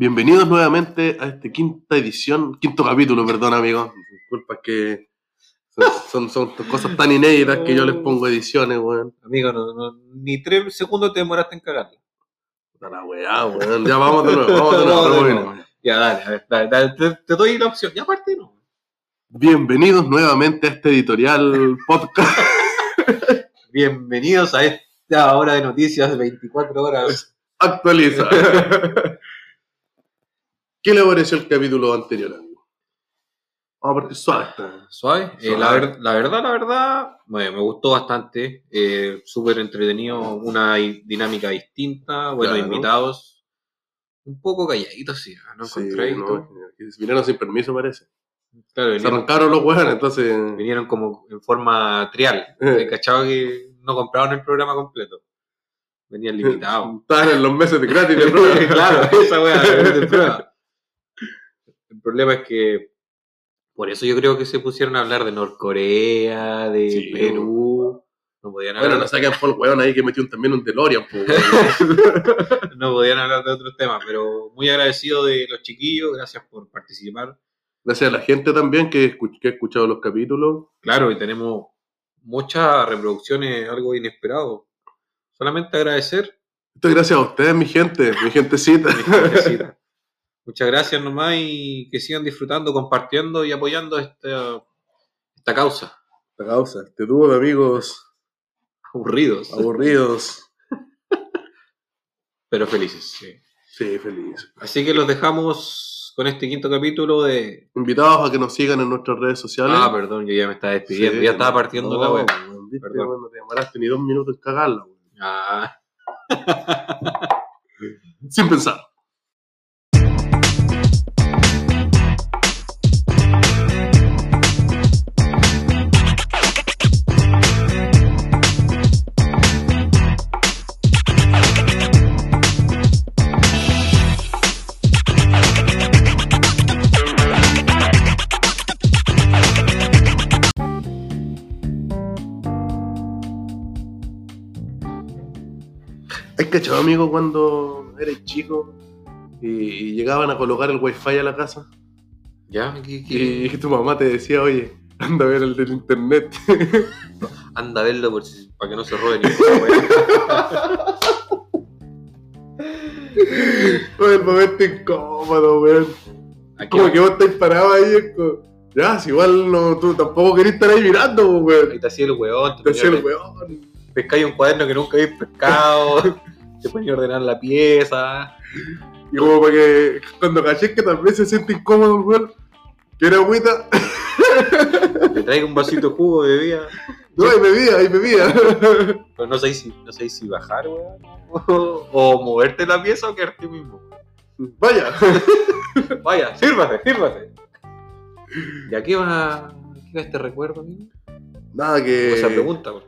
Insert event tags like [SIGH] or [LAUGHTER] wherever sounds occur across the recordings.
Bienvenidos nuevamente a esta quinta edición, quinto capítulo, perdón, amigos. Disculpa que son, son, son cosas tan inéditas que yo les pongo ediciones, weón. Amigo, no, no, ni tres segundos te demoraste en cagarla. Puta la weá, weón. Ya vamos de nuevo, vamos de nuevo. [LAUGHS] De nuevo. Ya, dale, a ver, dale, dale, te, te doy la opción. Ya aparte no. Bienvenidos nuevamente a este editorial podcast. [LAUGHS] Bienvenidos a esta hora de noticias de 24 horas. Actualiza. [LAUGHS] ¿Qué le pareció el capítulo anterior, amigo? Vamos a partir suave. Suave. Eh, la, ver- la verdad, la verdad, me, me gustó bastante. Eh, Súper entretenido, una dinámica distinta, buenos Claro. invitados. Un poco calladitos, sí, ¿no Sí, encontré? no, vinieron sin permiso, parece. Claro, Se vinieron, arrancaron los weones, entonces. vinieron como en forma trial. [LAUGHS] ¿Cachado que no compraron el programa completo? Venían [LAUGHS] limitados. Estaban en los meses de gratis [LAUGHS] de prueba. claro, esa wea es de prueba. El problema es que por eso yo creo que se pusieron a hablar de Norcorea, de Sí. Perú. No podían Bueno, hablar, no saquen por el weón ahí que metió un- también un DeLorean, po, [LAUGHS] no podían hablar de otros temas, pero muy agradecido de los chiquillos, gracias por participar. Gracias a la gente también que, escu- que ha escuchado los capítulos. Claro, y tenemos muchas reproducciones, algo inesperado. Solamente agradecer. Esto es gracias a ustedes, mi gente, mi gentecita. mi gentecita. [LAUGHS] Muchas gracias nomás y que sigan disfrutando, compartiendo y apoyando esta, esta causa. La causa, este dúo de amigos Aburridos, aburridos. [LAUGHS] pero felices. sí. Sí, feliz. Así que los dejamos con este quinto capítulo de... Invitados a que nos sigan en nuestras redes sociales. Ah, perdón, yo ya me estaba despidiendo, Sí, ya estaba partiendo no, la web. viste, Perdón. weón, no te demoraste ni dos minutos en cagarla. Ah, Sin pensar. ¿Has cachado, amigo, cuando eres chico y, y llegaban a colocar el wifi a la casa? ya, ¿qué- qué? Y tu mamá te decía, oye, anda a ver el del internet. [LAUGHS] anda a verlo por si- para que no se roben [LAUGHS] el momento incómodo, weón. Como que vos estáis parado ahí, como, ya, si igual no, tú tampoco querés estar ahí mirando, ahí weón. te hacía el weón, te Te hacía el weón. pescáis un cuaderno que nunca habéis pescado, [LAUGHS] te ponía a ordenar la pieza. Y como para que cuando caché que tal vez se siente incómodo el weón, quiere agüita, Te traigo un vasito de jugo de bebida. no, hay bebida, hay bebida. Pero no sé si, no sé si bajar, weón. O, o moverte la pieza o quedarte mismo. Vaya. Vaya, sírvate, sírvate. ¿Y a qué va, qué va este recuerdo, amigo? Nada O esa que pregunta, weón.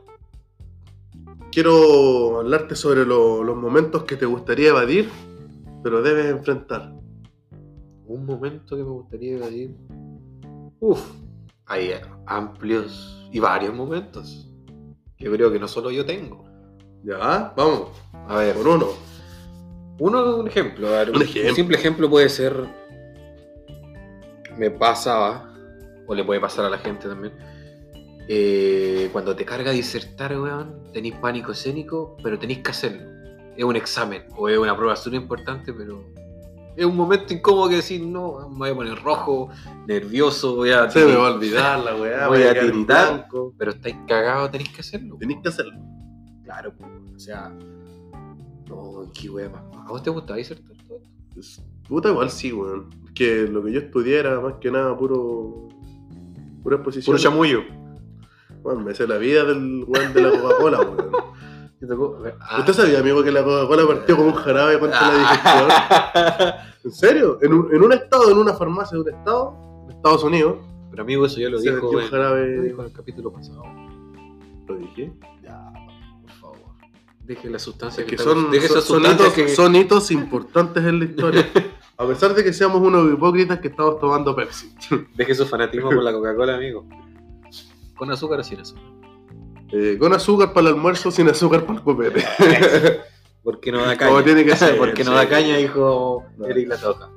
Quiero hablarte sobre lo- los momentos que te gustaría evadir, pero debes enfrentar. Un momento que me gustaría evadir. Uf, hay amplios y varios momentos. Yo creo que no solo yo tengo. Ya, vamos, A ver, por uno. Uno, un ejemplo, a ver, Un ejemplo. simple ejemplo puede ser. Me pasaba, o le puede pasar a la gente también. Eh, cuando te carga disertar, weón, tenéis pánico escénico, pero tenéis que hacerlo. Es un examen, o es una prueba súper importante, pero es un momento incómodo que decir, no, me voy a poner rojo, nervioso, voy a. Se me va a olvidar la weá, [LAUGHS] Voy voy a blanco. Pero estáis cagados, tenéis que hacerlo. Tenés que hacerlo. Claro, pues, o sea. No, qué wea más. ¿A vos te gusta disertar todo esto? Pues, Puta, igual sí, weón. Que lo que yo estudié era más que nada puro. Pura exposición. Puro chamullo. Weón, me sé la vida del weón de la Coca-Cola, [LAUGHS] weón. Ah. ¿Usted sabía, amigo, que la Coca-Cola partió como un jarabe contra la digestión? [LAUGHS] ¿En serio? ¿En un, en un estado, en una farmacia de un estado, en Estados Unidos, Pero amigo, eso ya lo dijo, un jarabe. lo dijo en el capítulo pasado. Lo dije. Ya, por favor. Deje la sustancia Es que son, deje son, son hitos, que- son hitos importantes en la historia. A pesar de que seamos unos hipócritas que estamos tomando Pepsi. Deje su fanatismo por la Coca-Cola, amigo. ¿Con azúcar o sin azúcar? Eh, con azúcar para el almuerzo, sin azúcar para el copete. [LAUGHS] Porque no da caña. Como tiene que ser, [LAUGHS] Porque no sí. da caña, dijo No. Eric la toca.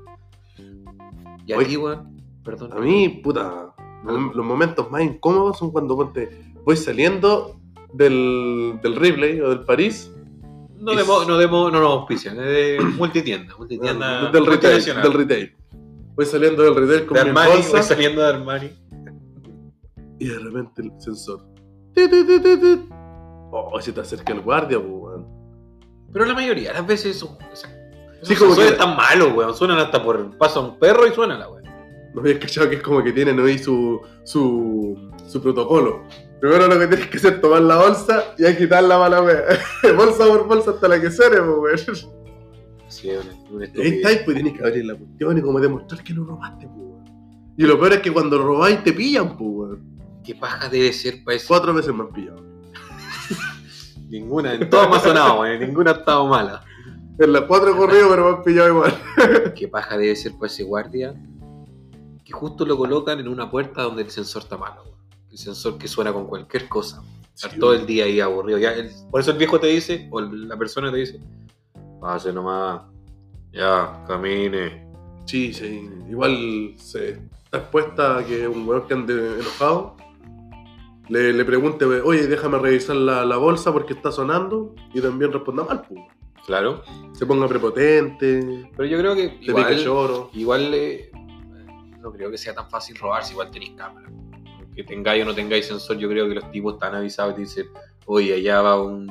Y aquí, weón, perdón. A mí, puta, los momentos más incómodos son cuando ponte, voy saliendo del, del Ripley o del París. No es- demos, no demos, no nos auspician, es de [COUGHS] multitienda, multitienda del retail, del retail. Voy saliendo del retail con de mi Armani, bolsa voy saliendo de Armani. Y de repente el sensor. Oh, se te acerca el guardia, weón. Pero la mayoría de las veces son, Sí, como que- tan malos, weón. Suenan hasta por pasa un perro y suena la weón. No habías cachado que es como que tienen ahí su, su, su protocolo. Primero lo que tienes que hacer es tomar la bolsa y agitarla para la wea. [LAUGHS] bolsa por bolsa hasta la que suene, weón. Sí, es una, una Ahí pues tienes que abrir la cuestión y como demostrar que no robaste, weón. Y lo peor es que cuando robáis te pillan, pues, weón. ¿Qué paja debe ser para eso? Cuatro veces me han pillado. [LAUGHS] Ninguna, en todas me ha sonado, weón. Ninguna ha estado mala. En las cuatro he corrido, pero me han pillado igual. [LAUGHS] ¿Qué paja debe ser para ese guardia? Que justo lo colocan en una puerta donde el sensor está malo. El sensor que suena con cualquier cosa. Sí, todo el día ahí aburrido. Ya, el- por eso el viejo te dice, o la persona te dice, pase nomás, ya, camine. Sí, sí. Igual se está expuesta a que un weón que ande enojado le, le pregunte, oye, déjame revisar la, la bolsa porque está sonando y también responda mal, pues. Claro. Se ponga prepotente, Pero yo creo que igual, lloro. igual eh, no creo que sea tan fácil robar si igual tenéis cámara. Que tengáis o no tengáis sensor, yo creo que los tipos están avisados y te dicen, oye, allá va un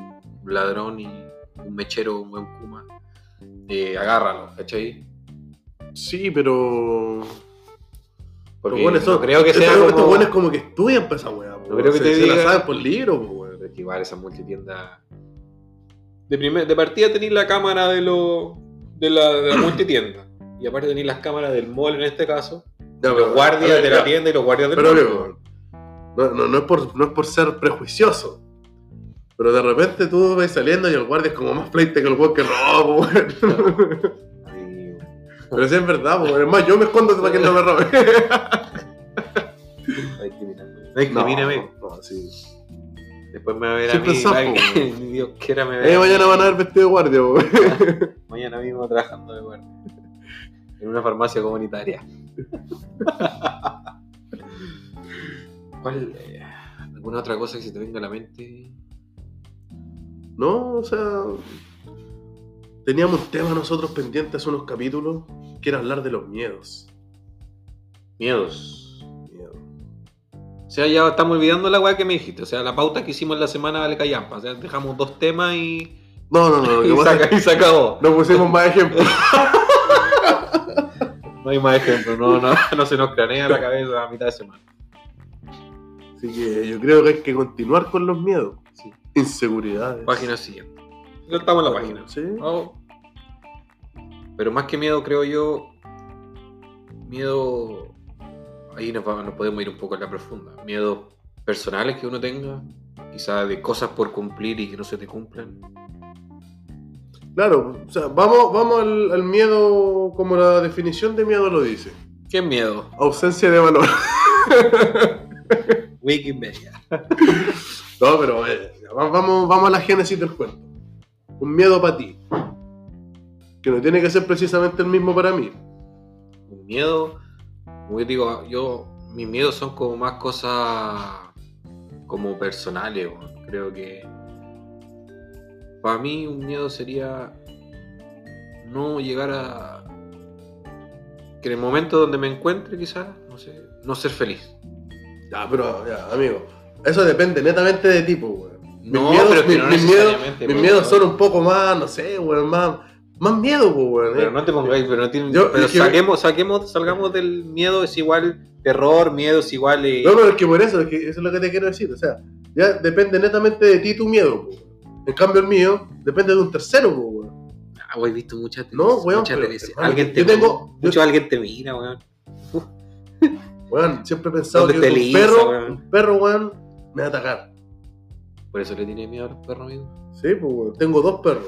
ladrón y un mechero, un buen kuma. Eh, agárralo, ¿cachai? Sí, pero. Porque bueno, eso, no creo que sea estos, como... estos buenos como que estudian para esa weá. No creo que se, te se la digan- saben por libro, weón. Pero que igual esa multitienda... De, primer, de partida tenéis la cámara de, lo, de, la, de la multitienda. Y aparte tenéis las cámaras del mall en este caso. Ya, los pero- guardias ver, de la ya, tienda y los guardias del Pero, mall. amigo, no, no, no, es por, no es por ser prejuicioso. Pero de repente tú vas saliendo y el guardia es como más flight que el weón que roba, po, weón. Pero sí es verdad, weón. Es más, yo me escondo para que no me robe. [LAUGHS] No discrimina. No no, sí. Después me va a ver Siempre a mí. sapo, [LAUGHS] Dios quiera me ve. Eh, mañana van a ver vestido de guardia. [LAUGHS] Mañana mismo trabajando de guardia. En una farmacia comunitaria. [LAUGHS] ¿Cuál? eh, ¿Alguna otra cosa que se te venga a la mente? No, o sea. Teníamos un tema nosotros pendientes hace unos capítulos que era hablar de los miedos. Miedos. O sea, ya estamos olvidando la weá que me dijiste. O sea, la pauta que hicimos la semana vale callampa. O sea, dejamos dos temas y. No, no, no, [LAUGHS] y, saca- y se acabó. que no pusimos más ejemplos. [LAUGHS] No hay más ejemplos. No, no, [LAUGHS] no se nos cranea la cabeza a mitad de semana. Así que yo creo que hay que continuar con los miedos. Sí. Inseguridades. Página siguiente. Ya estamos en la página. Sí. Oh. Pero más que miedo, creo yo, miedo, ahí nos, va- nos podemos ir un poco en la profunda. Miedos personales que uno tenga, quizás de cosas por cumplir y que no se te cumplan. Claro, o sea, vamos, vamos al, al miedo como la definición de miedo lo dice. ¿Qué miedo? Ausencia de valor. [LAUGHS] Wikipedia. [LAUGHS] No, pero eh, va- vamos, vamos a la génesis del cuento. Un miedo para ti. Que no tiene que ser precisamente el mismo para mí. Un miedo, como yo digo, yo, mis miedos son como más cosas como personales, weón. creo que para mí un miedo sería no llegar a que en el momento donde me encuentre quizás, no sé, no ser feliz. Ya, pero, ya, amigo. Eso depende netamente de tipo, weón. Mis No, miedos, pero que mis, no mis miedos, mis pues, miedos son un poco más, no sé, weón, más, más miedo, pues, weón. Pero eh. no te pongáis, pero no tiene, Yo- pero que- saquemos, saquemos, salgamos del miedo es igual terror, miedo es igual eh, No, pero es que por eso, es que eso es lo que te quiero decir. O sea, ya depende netamente de ti tu miedo, pues. En cambio, el mío depende de un tercero, pues, weón. Ah, güey, he visto muchas No, weón, muchas pero, veces. hermano, Alguien te yo tengo- mucho alguien te mira, weón. Weón, siempre he pensado ¿Dónde que un lisa, perro, weón? un perro, weón, me va a atacar. Por eso le tiene miedo a los perros, amigo. Sí, pues, weón. Tengo dos perros.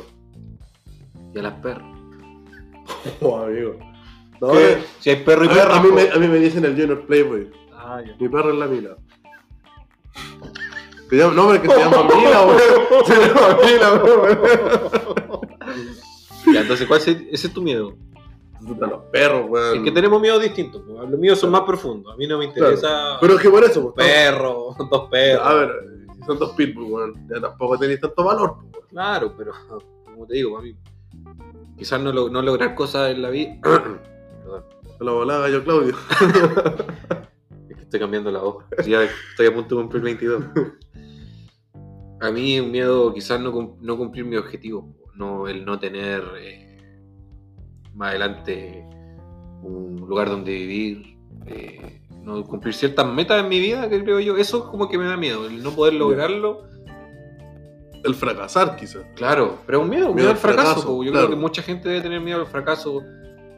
Y a las perras. [LAUGHS] Oh, amigo. No, ¿Qué? eh, Si hay perro y perro. a mí me, a mí me dicen el Junior Playboy. Ah, ya. Mi perro es la Mila. Se llama, no, pero que se llama [LAUGHS] Mila, weón. Se llama Mila, [LAUGHS] weón. Ya, entonces, ¿cuál es, ese es tu miedo? Puta, los perros, weón. Es que tenemos miedos distintos. pues. Los míos son más profundos. A mí no me interesa Pero es que por eso, pues, perro, dos perros. A ver, si son dos pitbulls, weón. Ya tampoco tenéis tanto valor, pues, weón. Claro, pero como te digo, a mí, quizás no, no lograr cosas en la vida. [COUGHS] Perdón, La volada yo, Claudio. [LAUGHS] es que estoy cambiando la voz. Ya estoy a punto de cumplir 22. A mí un miedo quizás no, no cumplir mi objetivo, no, el no tener eh, más adelante un lugar donde vivir, eh, no cumplir ciertas metas en mi vida, que creo yo, eso es como que me da miedo, el no poder lograrlo. El fracasar, quizás. Claro, pero un miedo, un Miedo miedo al fracaso. Yo claro. creo que mucha gente debe tener miedo al fracaso.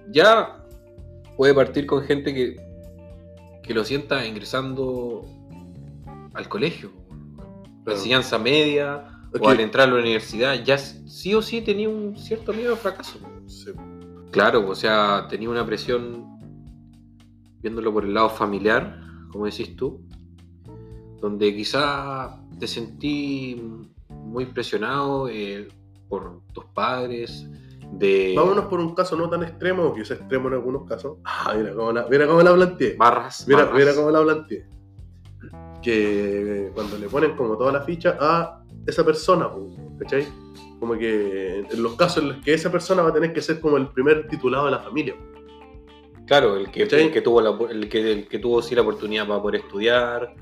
Ya puede partir con gente que, que lo sienta ingresando al colegio, la Claro. enseñanza media o al entrar a la universidad. Ya sí o sí tenía un cierto miedo al fracaso. Sí. Claro, o sea, tenía una presión, viéndolo por el lado familiar, como decís tú, donde quizá te sentí muy presionado eh, por tus padres, de Vámonos por un caso no tan extremo, que es extremo en algunos casos. Ah, mira cómo la, mira cómo la planteé. barras. Mira, barras. mira cómo la planteé. Que cuando le ponen como toda la ficha a esa persona, ¿cachai? Como que en los casos en los que esa persona va a tener que ser como el primer titulado de la familia. Claro, el que, el que tuvo la, el que, el que tuvo sí la oportunidad para poder estudiar,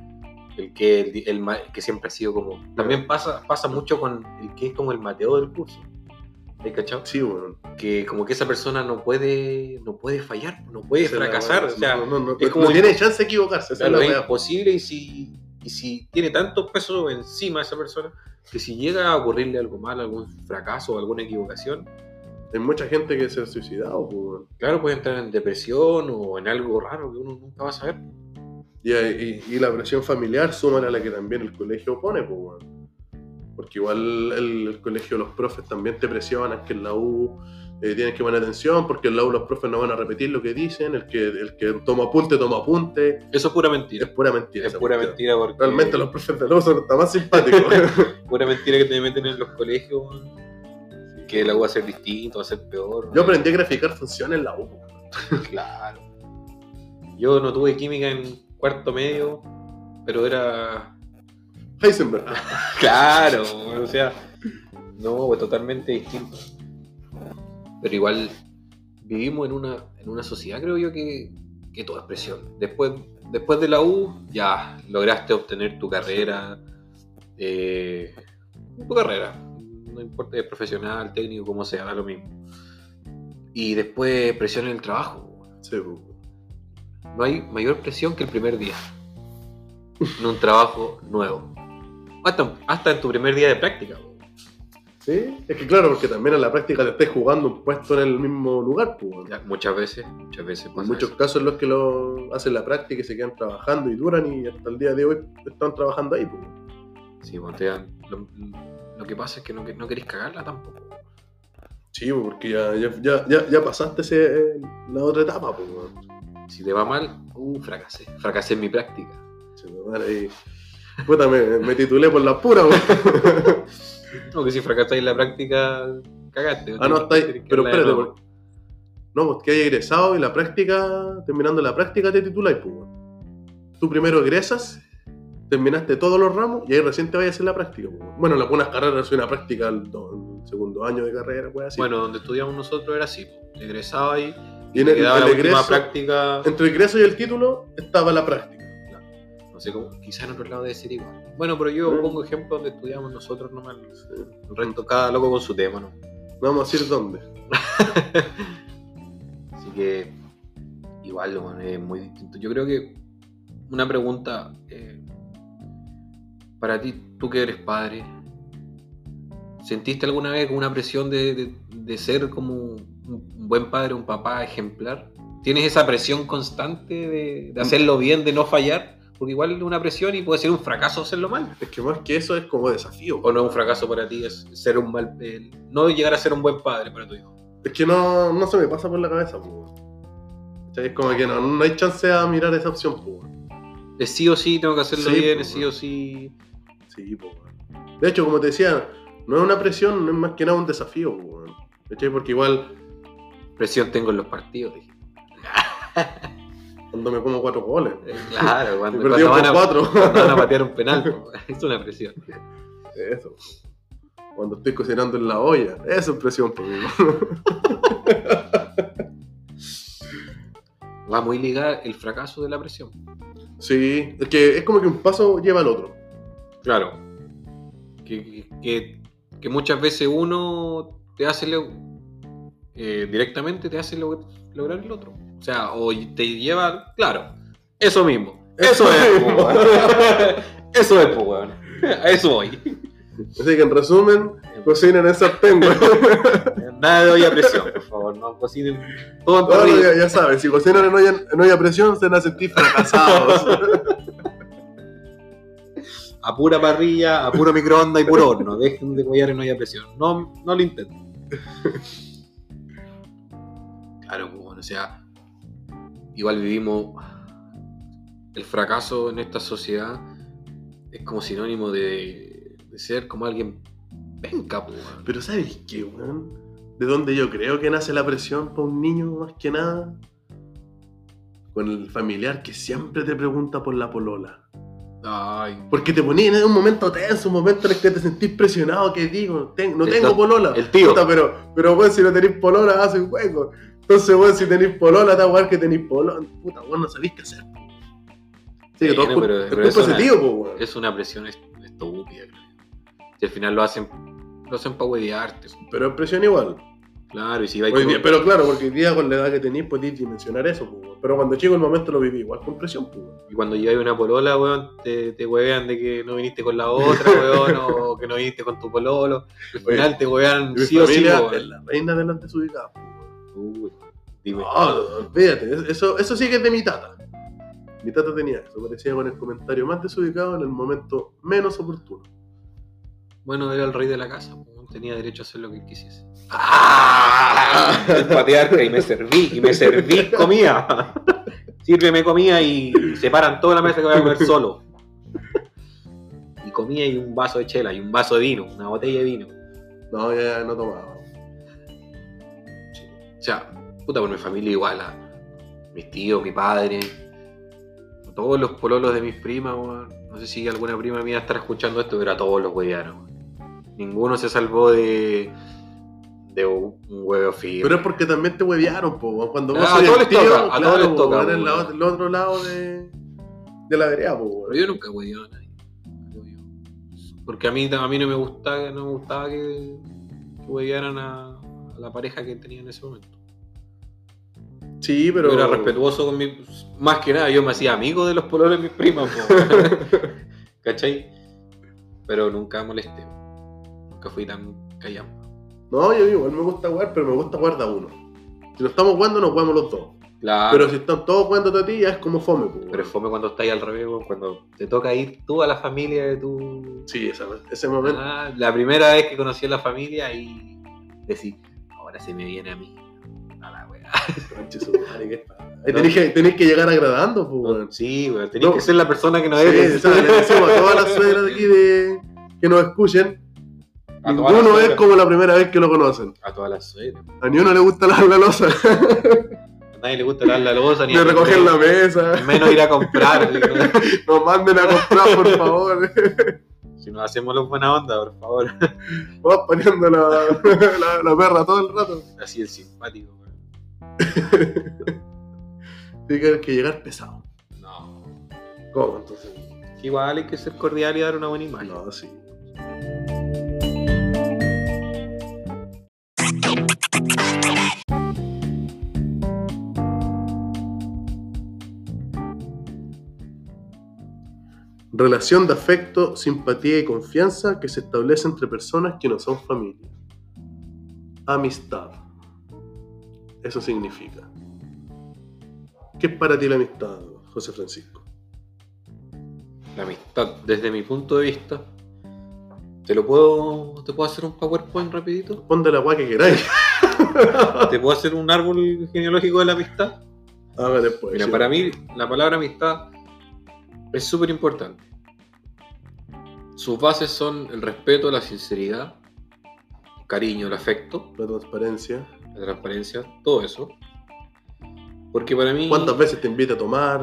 el que, el, el que siempre ha sido como... También pasa, pasa mucho con el que es como el Mateo del curso. ¿Hay cachado? Sí, bueno. que como que esa persona no puede no puede fallar, no puede fracasar, o sea, no, no, no, es como- tiene chance de equivocarse. claro, es imposible y si y si tiene tantos pesos encima esa persona que si llega a ocurrirle algo mal, algún fracaso o alguna equivocación, Hay mucha gente que se ha suicidado, po, weón. claro, puede entrar en depresión o en algo raro que uno nunca va a saber. Y, y- y la presión familiar suma a la que también el colegio pone, pues, weón. Porque igual el, el colegio, los profes también te presionan que en la U eh, tienes que poner atención, porque en la U los profes no van a repetir lo que dicen, el que, el que toma apunte, toma apunte. Eso es pura Es mentira. pura mentira. Es pura cuestión. mentira porque Realmente los profes de la U son hasta más simpáticos. [LAUGHS] pura mentira que te meten en los colegios que la U va a ser distinto, va a ser peor. Yo aprendí a graficar funciones en la U. Claro. Yo no tuve química en cuarto medio, pero era. Heisenberg. [LAUGHS] Claro, o sea. No, pues totalmente distinto. Pero igual vivimos en una, en una sociedad, creo yo, que, que todo es presión. Después, después de la U, ya lograste obtener tu carrera. eh, tu carrera. No importa, es profesional, técnico, como sea, da lo mismo. Y después presión en el trabajo. Sí, pues. No hay mayor presión que el primer día. En un trabajo nuevo. Hasta, hasta en tu primer día de práctica. Sí, es que claro, porque también en la práctica te estés jugando un puesto en el mismo lugar, pues. Ya, Muchas veces, muchas veces pasa muchos eso. casos en los que lo hacen la práctica y se quedan trabajando y duran y hasta el día de hoy están trabajando ahí. Pues. Sí, pues, te dan- lo, lo que pasa es que no, no querés cagarla tampoco. Sí, pues, porque ya, ya, ya, ya, pasaste ese, la otra etapa. Pues. Si te va mal, uh, fracasé. Fracasé en mi práctica. Se me va ahí. Puta, me, me titulé por la pura. No, [LAUGHS] que si fracasáis en la práctica, cagaste. Ah, no, está ahí. Tenés que Pero espérate, nuevo. porque- No, pues que haya egresado y la práctica, terminando la práctica, te tituláis, pues. Tú primero egresas, terminaste todos los ramos y ahí recién te vayas a hacer la práctica, pues. Bueno, en algunas carreras soy una práctica el segundo año de carrera, weón, así. Bueno, donde estudiamos nosotros era así. po. Egresaba ahí y en el, el la última egreso- práctica. entre el egreso y el título estaba la práctica. No sé cómo, quizá en otro lado debe ser igual. Bueno, pero yo Mm. pongo ejemplos donde estudiamos nosotros nomás. El resto, cada loco con su tema, ¿no? No vamos a decir dónde. [LAUGHS] Así que, igual, bueno, es muy distinto. Yo creo que una pregunta eh, para ti, tú que eres padre, ¿sentiste alguna vez una presión de, de- de ser como un buen padre, un papá ejemplar? ¿Tienes esa presión constante de, de hacerlo bien, de no fallar? Porque igual es una presión y puede ser un fracaso hacerlo mal. Es que más que eso es como desafío. ¿O no es un fracaso para ti? Es ser un mal. eh, no llegar a ser un buen padre para tu hijo. Es que no, no se me pasa por la cabeza, pues. Es como que no, no hay chance a mirar esa opción, pues. Es sí o sí, tengo que hacerlo Sí, bien, es sí o sí. Sí, pues. De hecho, como te decía, no es una presión, no es más que nada un desafío, pues. Porque igual Presión tengo en los partidos. dije. [LAUGHS] cuando me como cuatro goles. Eh, Claro, [LAUGHS] cuando, perdió cuando van, a, cuatro. cuando van a [LAUGHS] patear un penal, es una presión. Eso. Cuando estoy cocinando en la olla. Eso es presión, por mí. Va muy ligada el fracaso de la presión. Sí, es que es como que un paso lleva al otro. Claro. Que, que- muchas veces uno te hace eh, directamente te hace lo- lograr el otro. O sea, o te lleva, claro, eso mismo. Eso es, po. [LAUGHS] Eso es, po, weón. A eso voy. Así que en resumen, cocinen en sartén. [LAUGHS] Nada de olla a presión, por favor. No cocinen todo en parrilla. ya, ya saben, si cocinan en olla, en olla a presión, se van a sentir fracasados. A pura parrilla, a puro microondas y puro horno. Dejen de collar en olla a presión. No, no lo intenten. Claro, pues, bueno, o sea, igual vivimos el fracaso en esta sociedad es como sinónimo de, de ser como alguien penca, pues. Pero ¿sabes qué, weón? ¿De dónde yo creo que nace la presión para un niño más que nada? Con el familiar que siempre te pregunta por la polola. Ay, Porque te ponían en un momento tenso, un momento en el que te sentís presionado, que digo, ten- no tengo polola. el tío. Puta, pero, pero weón, si no tenéis polola, hace un juego. Entonces, weón, si tenéis polola, da igual que tenéis polola. Puta, weón, no sabéis qué hacer. Sí, todo es cul- pero- es pero culpa eso de ese na- tío, po, weón. es una presión est- estúpida, creo. Si al final lo hacen, lo hacen para huevearte. Pero es presión igual. Claro, y si vais con- pero claro, porque hoy día con la edad que tenéis podéis dimensionar eso, po, weón. Pero cuando chico el momento lo viví igual con presión, po, weón. Y cuando lleváis una polola, weón, te, te huevean de que no viniste con la otra, weón, o que no viniste con tu pololo. Al Oye, final te huevean sí o sí, weón. es la reina de las desubicadas, po, weón. Uy, dime. No, no, olvídate, eso, eso sí que es de mi tata. Mi tata tenía eso, parecía con el comentario más desubicado en el momento menos oportuno. Bueno, era el rey de la casa, tenía derecho a hacer lo que él quisiese. ¡Ah! [LAUGHS] Patriarca, y me serví, y me serví comida. Sírveme comida y separan toda la mesa que voy a comer solo. Y comida y un vaso de chela, y un vaso de vino, una botella de vino. No, ya no tomaba. O sea, puta, por mi familia igual, a mis tíos, mi padre, todos los pololos de mis primas, weón. No sé si alguna prima mía estará escuchando esto, pero a todos los huevearon. weón. Ninguno se salvó de, de un huevo firme. Pero es porque también te huevearon, po. Cuando vos Ah, a todos les tío, toca, a todos les toca, en la el otro lado de, de la vereda, po. Pero yo nunca hueveado a nadie. Porque a mí, a mí no me gustaba, no me gustaba que, que huevearan a, a la pareja que tenía en ese momento. Sí, pero. Yo era respetuoso con mi. Más que nada, yo me hacía amigo de los pololos de mis primas. [LAUGHS] ¿cachai? Pero nunca molesté. Nunca fui tan callado. No, yo igual me gusta jugar, pero me gusta jugar de a uno. Si no estamos jugando, nos jugamos los dos. Claro. Pero si están todos jugando a ti, ya es como fome. Pero fome cuando estáis al revés, cuando te toca ir tú a la familia de tu. Sí, esa- ese momento. Ah, la primera vez que conocí a la familia y decir, ahora se me viene a mí. Ahí tenés que, tenés que llegar agradando, pues, weón. Sí, weón, tenés No. que ser la persona que no Sí, eres. le decimos a todas las [LAUGHS] suegras de aquí de, que nos escuchen, A ninguno es como la primera vez que lo conocen. A todas las suegras. A ni uno le gusta lavar la losa, A nadie le gusta lavar la losa ni ni recoger la mesa, Menos ir a comprar. [LAUGHS] nos manden a comprar, por favor. si nos hacemos los buena onda, por favor. Vamos poniendo la, la, la perra todo el rato. Así es simpático, weón. [LAUGHS] Tiene que, que llegar pesado. No. ¿Cómo entonces? Igual hay que ser cordial y dar una buena imagen. No, sí. Relación de afecto, simpatía y confianza que se establece entre personas que no son familia. Amistad. Eso significa. ¿Qué es para ti la amistad, José Francisco? La amistad, desde mi punto de vista, ¿te lo puedo, te puedo hacer un PowerPoint rapidito? Ponte la guay que queráis. [LAUGHS] ¿Te puedo hacer un árbol genealógico de la amistad? Haga después. Mira, sí. para mí la palabra amistad es súper importante. Sus bases son el respeto, la sinceridad cariño, el afecto, La transparencia. La transparencia, todo eso. Porque para mí. ¿Cuántas veces te invita a tomar?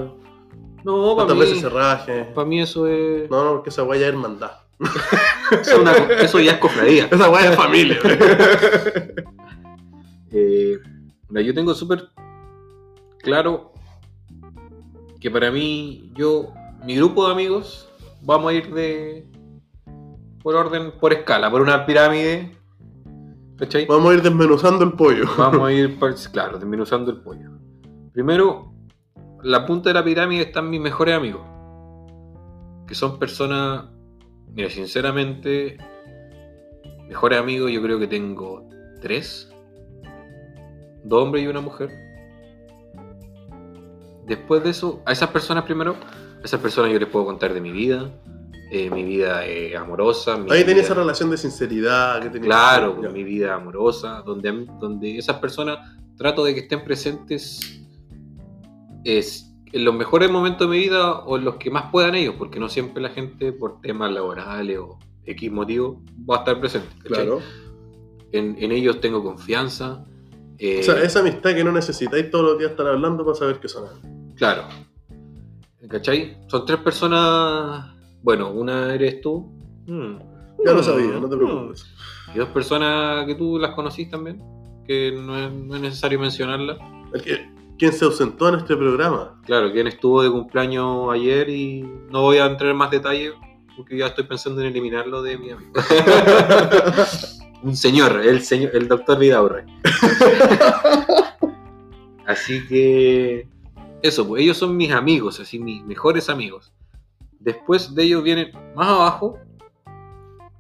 No, para ¿Cuántas mí, veces se raje? para mí eso es. No, no, porque esa weá ya es hermandad. [LAUGHS] eso, una- eso ya es cofradía. Esa weá es familia. [LAUGHS] Eh, yo tengo súper claro que para mí, yo, mi grupo de amigos, vamos a ir de. por orden, por escala, por una pirámide. ¿Cachai? Vamos a ir desmenuzando el pollo. Vamos a ir, [LAUGHS] claro, desmenuzando el pollo. Primero, la punta de la pirámide están mis mejores amigos. Que son personas, mira, sinceramente, mejores amigos yo creo que tengo tres. Dos hombres y una mujer. Después de eso, a esas personas primero, a esas personas yo les puedo contar de mi vida, eh, mi vida eh, amorosa. mi Ahí tenía esa relación de sinceridad que tenía. Claro, con mi vida amorosa, donde, donde esas personas trato de que estén presentes es, en los mejores momentos de mi vida o en los que más puedan ellos, porque no siempre la gente por temas laborales o X motivo va a estar presente. ¿cachai? Claro. En, en ellos tengo confianza. eh, O sea, esa amistad que no necesitáis todos los días estar hablando para saber que son. Claro. ¿Cachai? Son tres personas. Bueno, una eres tú. Mm. Ya lo Mm. sabía, no te preocupes. Y dos personas que tú las conocís también, que no es, no es necesario mencionarlas. El que- ¿Quién se ausentó en este programa? Claro, quien estuvo de cumpleaños ayer y no voy a entrar en más detalles porque ya estoy pensando en eliminarlo de mi amigo. [LAUGHS] Un señor, el señor, el doctor Vidaurre. [LAUGHS] así que eso, pues ellos son mis amigos, así mis mejores amigos. Después de ellos vienen más abajo,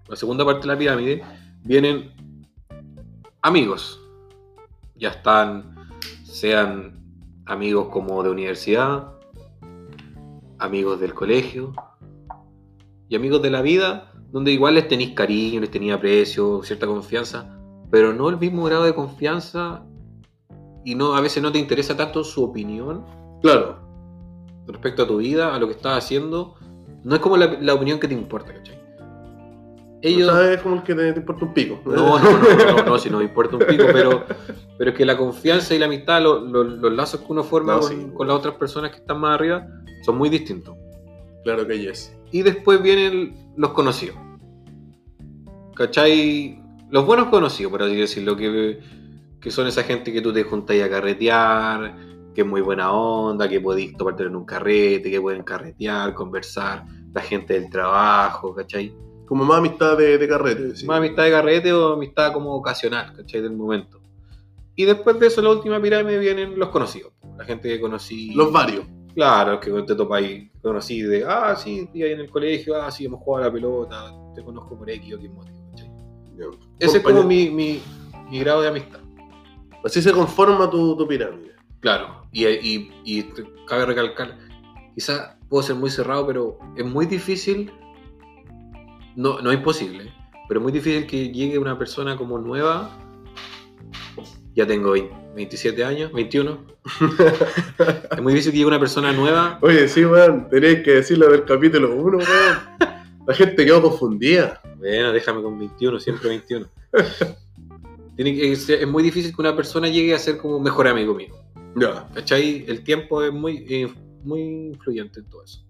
la segunda parte de la pirámide, vienen amigos. Ya están, sean amigos como de universidad, amigos del colegio y amigos de la vida, donde igual les tenéis cariño, les tenéis aprecio, cierta confianza, pero no el mismo grado de confianza y no a veces no te interesa tanto su opinión Claro. respecto a tu vida, a lo que estás haciendo. No es como la, la opinión que te importa, ¿cachai? Ellos... O sea, es como el que te, te importa un pico. No, no, no, no, no, no, si nos importa un pico, pero, pero es que la confianza y la amistad, lo- lo- los lazos que uno forma No, con, sí. con las otras personas que están más arriba, son muy distintos. Claro que yes. Y después vienen los conocidos. ¿Cachai? Los buenos conocidos, por así decirlo, que, que son esa gente que tú te juntas a carretear, que es muy buena onda, que podéis tomarte en un carrete, que pueden carretear, conversar, la gente del trabajo, ¿cachai? Como más amistad de, de carrete. sí. Más amistad de carrete o amistad como ocasional, ¿cachai? Del momento. Y después de eso, la última pirámide vienen los conocidos. La gente que conocí. Los varios. Claro, que te topáis, conocí de, ah, sí, ahí en el colegio, ah, sí, hemos jugado a la pelota, te conozco por X o X motivo, ¿cachai? Ese es como mi, mi, mi grado de amistad. Así se conforma tu, tu pirámide. Claro, y, y, y te- cabe recalcar, quizás puedo ser muy cerrado, pero es muy difícil, no, no es imposible, pero es muy difícil que llegue una persona como nueva, ya tengo 20 27 años, 21, [LAUGHS] es muy difícil que llegue una persona nueva, Oye, sí, weón, tenéis que decirlo del capítulo 1, weón. La gente quedó confundida. bueno, déjame con 21, siempre 21. Tiene que ser- es muy difícil que una persona llegue a ser como mejor amigo mío. Ya. ¿Cachai? El tiempo es muy, eh, muy influyente en todo eso.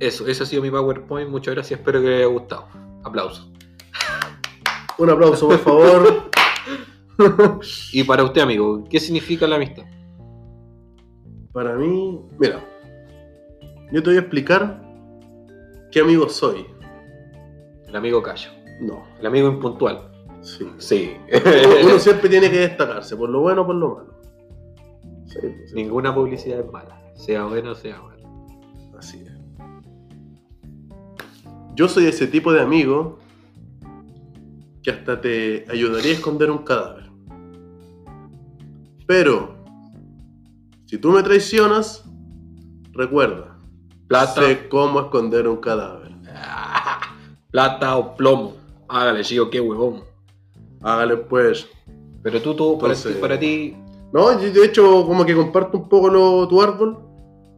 Eso, ese ha sido mi PowerPoint. Muchas gracias, espero que les haya gustado. Aplausos. Un aplauso, por favor. [LAUGHS] Y para usted, amigo, ¿qué significa la amistad? Para mí, mira, yo te voy a explicar qué amigo soy. El amigo callo. No, El amigo impuntual. sí. Sí. Uno siempre tiene que destacarse, por lo bueno o por lo malo. Sí, pues. Ninguna publicidad es mala. Sea bueno, sea malo. Así es. Yo soy ese tipo de amigo que hasta te ayudaría a esconder un cadáver. Pero, si tú me traicionas, recuerda, Plata. sé cómo esconder un cadáver. Ah, [LAUGHS] Plata o plomo. Hágale, chico, qué huevón. Hágale pues. Pero tú, tú, para, Entonces- ti, para ti, No, yo de hecho como que comparto un poco lo- tu árbol,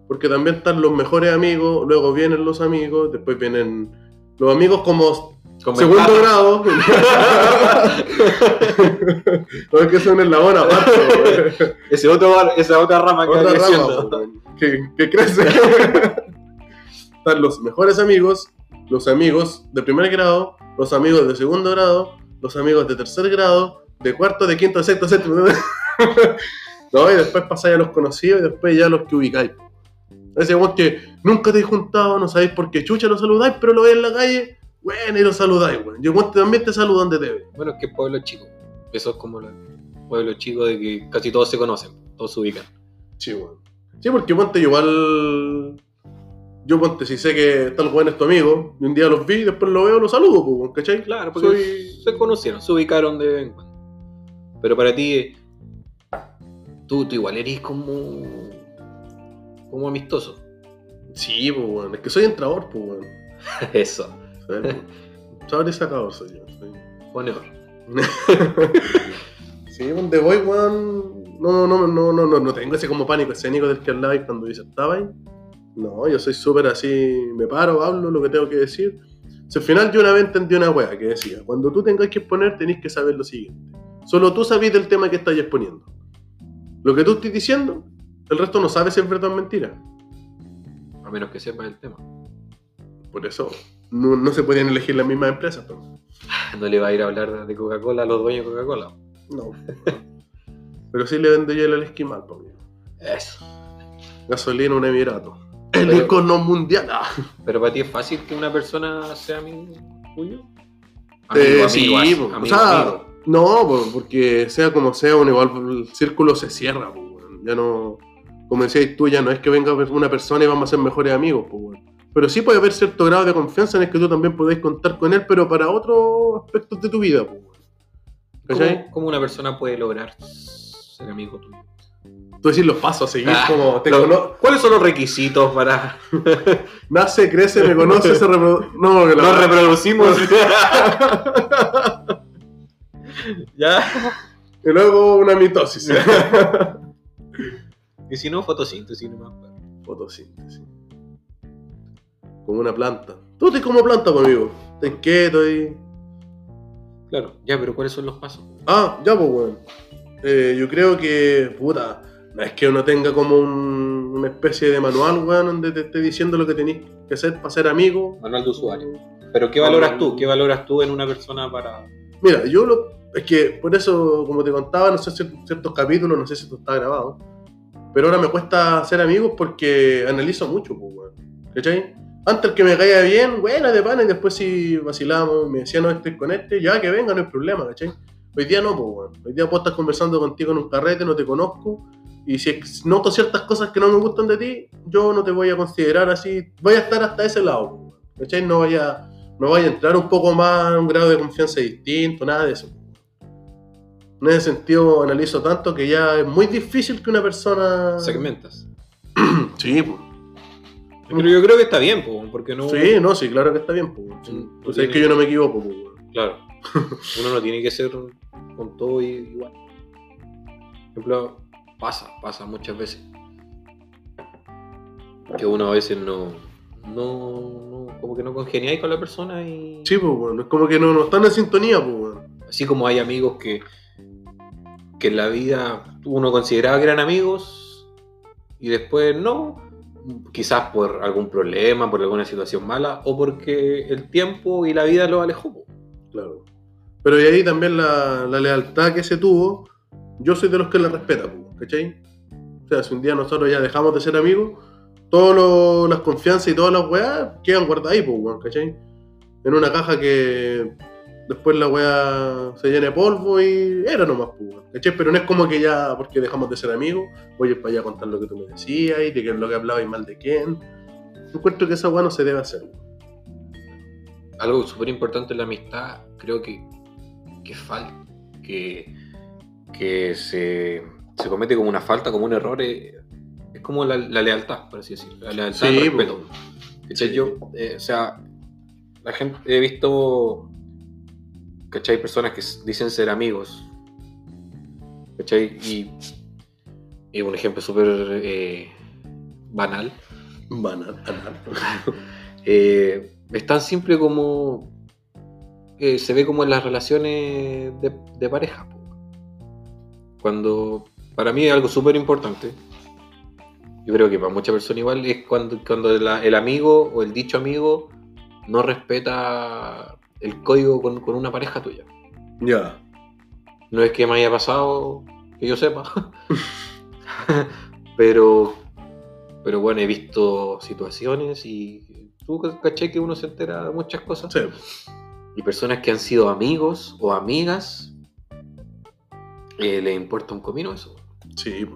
porque también están los mejores amigos, luego vienen los amigos, después vienen los amigos como Segundo grado. [LAUGHS] no es que son en la buena aparte, [LAUGHS] weón. Ese otro, esa otra rama que Otra rama, creciendo. que crece. [LAUGHS] Están los mejores amigos, los amigos de primer grado, los amigos de segundo grado, los amigos de tercer grado, de cuarto, de quinto, de sexto, séptimo. No, y después pasáis a los conocidos y después ya a los que ubicáis. Ese weón que nunca te he juntado, no sabéis por qué chucha lo saludáis, pero lo veis en la calle, bueno, y lo saludáis, weón. Y el weón también te saluda donde te ve. Bueno, es que pueblo chico. Eso es como el pueblo chico de que casi todos se conocen, todos se ubican. Sí, weón. Sí, porque ponte igual. Yo ponte, si sé que tal weón es tu amigo, y un día los vi, después lo veo, lo saludo, pues, ¿cachai? Claro, porque Soy- se conocieron, se ubicaron de vez en cuando. Pero para ti, tú, tú igual eres como. como amistoso. Sí, pues, weón. Es que soy entrador, pues, weón. [LAUGHS] Eso. Sabor y sacador soy yo. soy- ponedor. [LAUGHS] sí, donde voy, weón. No, no, no, no, no, no tengo ese como pánico escénico del que hablabais cuando disertabais. No, yo soy súper así, me paro, hablo lo que tengo que decir. Si al final yo una vez entendí una wea que decía, cuando tú tengas que exponer tenéis que saber lo siguiente. Solo tú sabes del tema que estás exponiendo. Lo que tú estás diciendo, el resto no sabe si es verdad o mentira. A menos que sepas el tema. Por eso no, no se pueden elegir las mismas empresas. pero- [LAUGHS] No le va a ir a hablar de Coca-Cola a los dueños de Coca-Cola. No. Pero sí le vendo yo el esquimal, por mí. Eso. Gasolina, un emirato. El icono mundial. Ah. Pero para ti es fácil que una persona sea amigo tuyo. Eh, Amigo, sí, amigo, amigo, o sea, amigo. No, po, porque sea como sea, uno igual el círculo se cierra, po, weón. ya no, como decías tú, ya no es que venga una persona y vamos a ser mejores amigos, po, weón. pero sí puede haber cierto grado de confianza en el que tú también podés contar con él, pero para otros aspectos de tu vida. ¿cachai? ¿Cómo, cómo una persona puede lograr ser amigo tuyo? Tú decís los pasos a seguir, Ah, como te Lo- cono- ¿Cuáles son los requisitos para [LAUGHS] nace, crece, me conoce, se reproduce. No, que la- nos reproducimos? [LAUGHS] [LAUGHS] [LAUGHS] ya. Y luego una mitosis. [LAUGHS] Y si no, fotosíntesis nomás. Fotosíntesis. Como una planta. Tú estás como planta, pues, amigo. Estás quieto y. Claro, ya, pero ¿cuáles son los pasos? Ah, ya, pues, weón. Eh, yo creo que, puta, no es que uno tenga como un- una especie de manual, weón, donde te esté diciendo lo que tenés que hacer para ser amigo. Manual de usuario. Pero ¿qué valoras tú? ¿Qué valoras tú en una persona para...? Mira, yo lo. Es que por eso, como te contaba, no sé cier- ciertos capítulos, no sé si esto está grabado. Pero ahora me cuesta ser amigos porque analizo mucho, pues, weón. ¿Cachai? Antes que me caía bien, buena de pana, y después si vacilamos, me decía no estoy con este, ya que venga, no hay problema, ¿cachai? Hoy día no, pues, weón. Hoy día puedo estar conversando contigo en un carrete, no te conozco. Y si noto ciertas cosas que no me gustan de ti, yo no te voy a considerar así. Voy a estar hasta ese lado. ¿cachai? No vaya, no vaya a entrar un poco más a un grado de confianza distinto, nada de eso. En ese sentido analizo tanto que ya es muy difícil que una persona... Segmentas. [CLEARS THROAT] Sí, pues. Pero yo creo que está bien, po, porque no... Sí, no, sí, claro que está bien. Pues. Pues tiene- es que yo no me equivoco. Pues. Claro. [LAUGHS] Uno no tiene que ser con todo igual. Por ejemplo, pasa, pasa muchas veces. Que uno a veces no, no, no- como que no congeniáis con la persona y Sí, pues, bueno, es como que no, no están en sintonía, pues, weón. así como hay amigos que, que en la vida uno consideraba que eran amigos y después no, quizás por algún problema, por alguna situación mala o porque el tiempo y la vida los alejó. po. Claro. Pero y ahí también la, la lealtad que se tuvo, yo soy de los que la respeta, pues, ¿cachai? O sea, si un día nosotros ya dejamos de ser amigos, todas las confianzas y todas las weas quedan guardadas ahí, pues, weón, ¿cachai? En una caja que después la wea se llena de polvo y era nomás, pues, weón, ¿cachai? Pero no es como que ya, porque dejamos de ser amigos, voy para allá a contar lo que tú me decías y de qué es lo que hablaba y mal de quién. Encuentro que esa wea no se debe hacer, algo súper importante en la amistad, creo que, que falta, que, que se, se comete como una falta, como un error, eh, es como la, la lealtad, por así decirlo, la lealtad Sí, respeto. pues. Sí. Yo, eh, o sea, la gente, he visto, ¿cachai? Personas que dicen ser amigos, ¿cachai? Y, y un ejemplo súper eh, banal, Banal, banal. [LAUGHS] eh, es tan simple como eh, se ve como en las relaciones de, de pareja. Cuando, para mí es algo súper importante, yo creo que para muchas personas igual, es cuando, cuando la- el amigo o el dicho amigo no respeta el código con, con una pareja tuya. Ya. No es que me haya pasado, que yo sepa. [LAUGHS] pero, pero bueno, he visto situaciones y tú caché que uno se entera de muchas cosas. Sí. Y personas que han sido amigos o amigas, eh, les importa un comino eso. Sí.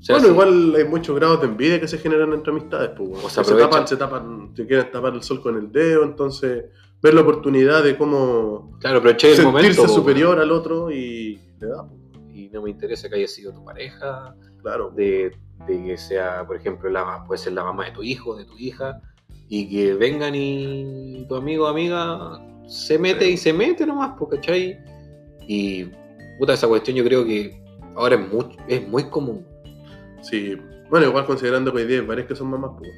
O sea, bueno, igual hay muchos grados de envidia que se generan entre amistades. Pues. O se tapan, se tapan, se quieren tapar el sol con el dedo, entonces ver la oportunidad de cómo Claro, aproveché el sentirse momento. po, superior al otro y le da, pues, Y no me interesa que haya sido tu pareja, claro. de, de que sea, por ejemplo, la, puede ser la mamá de tu hijo, de tu hija, y que vengan y tu amigo o amiga se mete Sí. y se mete nomás, ¿cachai? Y puta, esa cuestión yo creo que ahora es muy, es muy común. Sí. Bueno, igual considerando que hoy día varias que son mamás, pues.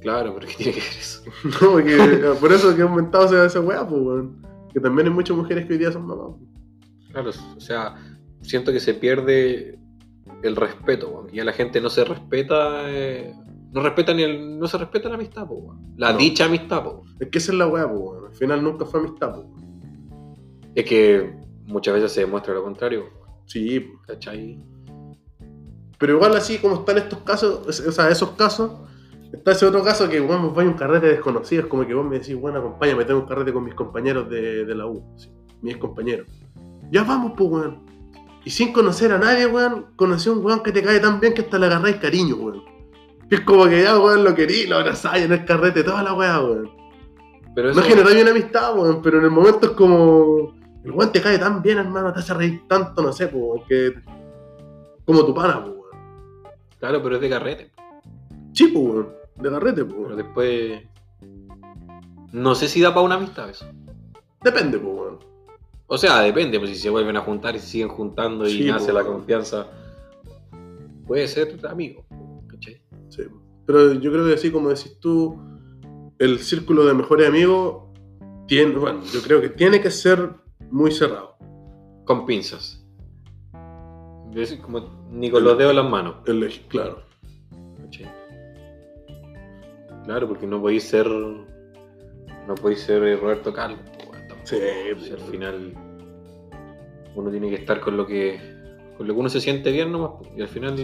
Claro, pero ¿qué tiene que ver eso? [LAUGHS] No, porque, eh, por eso que ha aumentado esa, esa weá, pues, weón. Que también hay muchas mujeres que hoy día son mamás. pues. Claro, o sea, siento que se pierde el respeto, weón. Ya la gente no se respeta, eh, no respeta ni el, no se respeta la amistad, po, weón. La No. dicha amistad, po. Es que esa es la weá, pues, weón. Al final nunca fue amistad, pues. Es que muchas veces se demuestra lo contrario, Sí, pues. ¿cachai? Pero igual así como están estos casos, o sea, esos casos, está ese otro caso que, bueno, vaya un carrete desconocido, es como que vos me decís, bueno, acompáñame, tengo un carrete con mis compañeros de, de la U, sí, mis compañeros. Ya vamos, pues, weón. Y sin conocer a nadie, weón, conocí a un weón que te cae tan bien que hasta le agarráis cariño, weón. Que es como que ya, weón, lo querí, lo abrazáis en el carrete, toda la weá, weón. Pero No eso, generáis una amistad, weón, pero en el momento es como. El weón te cae tan bien, hermano, te hace reír tanto, no sé, pues, weón, que. Como tu pana, weón. Claro, pero es de carrete. Sí, pues, weón. De carrete, pues, Pero después. No sé si da para una amistad eso. Depende, pues, weón. O sea, depende, pues si se vuelven a juntar y se siguen juntando y Sí, nace la confianza. Puede ser amigo, ¿cachai? Sí. Pero yo creo que así como decís tú, el círculo de mejores amigos tiene, bueno, yo creo que tiene que ser muy cerrado. Con pinzas. Soy como ni con los dedos en las manos. El, claro. ¿cachai? Claro, porque no podéis ser. No podéis ser Roberto Calvo. tampoco. Sí, O sea, al final. Uno tiene que estar con lo que. Con lo que uno se siente bien nomás. po, Y al final.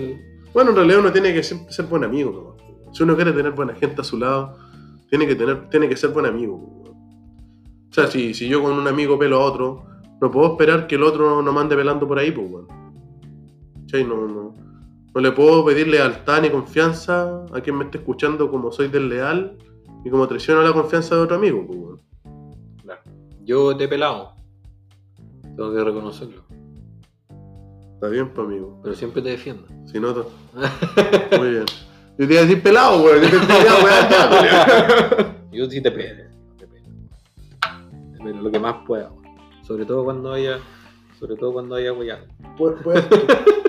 Bueno, en realidad uno tiene que ser buen amigo, nomás, pues. Si uno quiere tener buena gente a su lado, tiene que tener, tiene que ser buen amigo, pues. O sea, si, si yo con un amigo pelo a otro, no puedo esperar que el otro no mande pelando por ahí, pues, weón. ¿Cachai? No, no, no le puedo pedir lealtad ni confianza a quien me esté escuchando como soy desleal y como traiciono la confianza de otro amigo, pues. Claro. Yo te he pelado. Tengo que reconocerlo. Está bien, pues, amigo. Pero siempre te defiendo. Si no, to- [LAUGHS] muy bien. Yo te iba a decir pelado, weón. Yo te weón. Yo sí te pelo. Te pelo. Te pelo lo que más pueda. weón. Sobre todo cuando haya. Sobre todo cuando haya huellado. Puede, puede,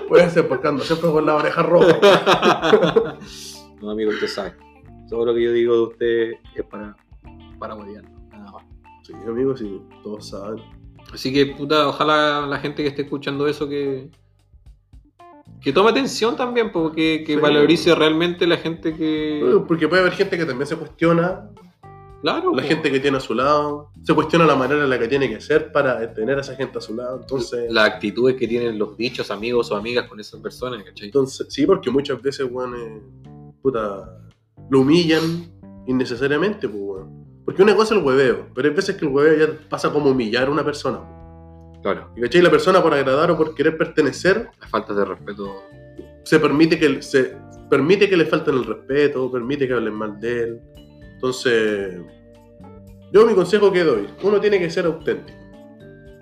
puede ser porque ando siempre con la oreja roja. [LAUGHS] no, amigo, usted sabe. Todo lo que yo digo de usted es para, para nada más. Sí, amigo, sí, todos saben. Así que, puta, ojalá la gente que esté escuchando eso que. Que tome atención también, porque que Sí. valorice realmente la gente que. Porque puede haber gente que también se cuestiona, Claro, la po. gente que tiene a su lado, se cuestiona la manera en la que tiene que ser para tener a esa gente a su lado. Entonces, Las actitudes que tienen los dichos amigos o amigas con esas personas, ¿cachai? entonces sí, porque muchas veces, weón, eh, puta, lo humillan innecesariamente, pues, weón. Porque una cosa es el hueveo, pero hay veces que el hueveo ya pasa como humillar a una persona. pues. Claro, Y ¿cachai? La persona por agradar o por querer pertenecer las faltas de respeto. se permite que se permite que le falten el respeto, permite que hablen mal de él. Entonces, yo mi consejo que doy, uno tiene que ser auténtico.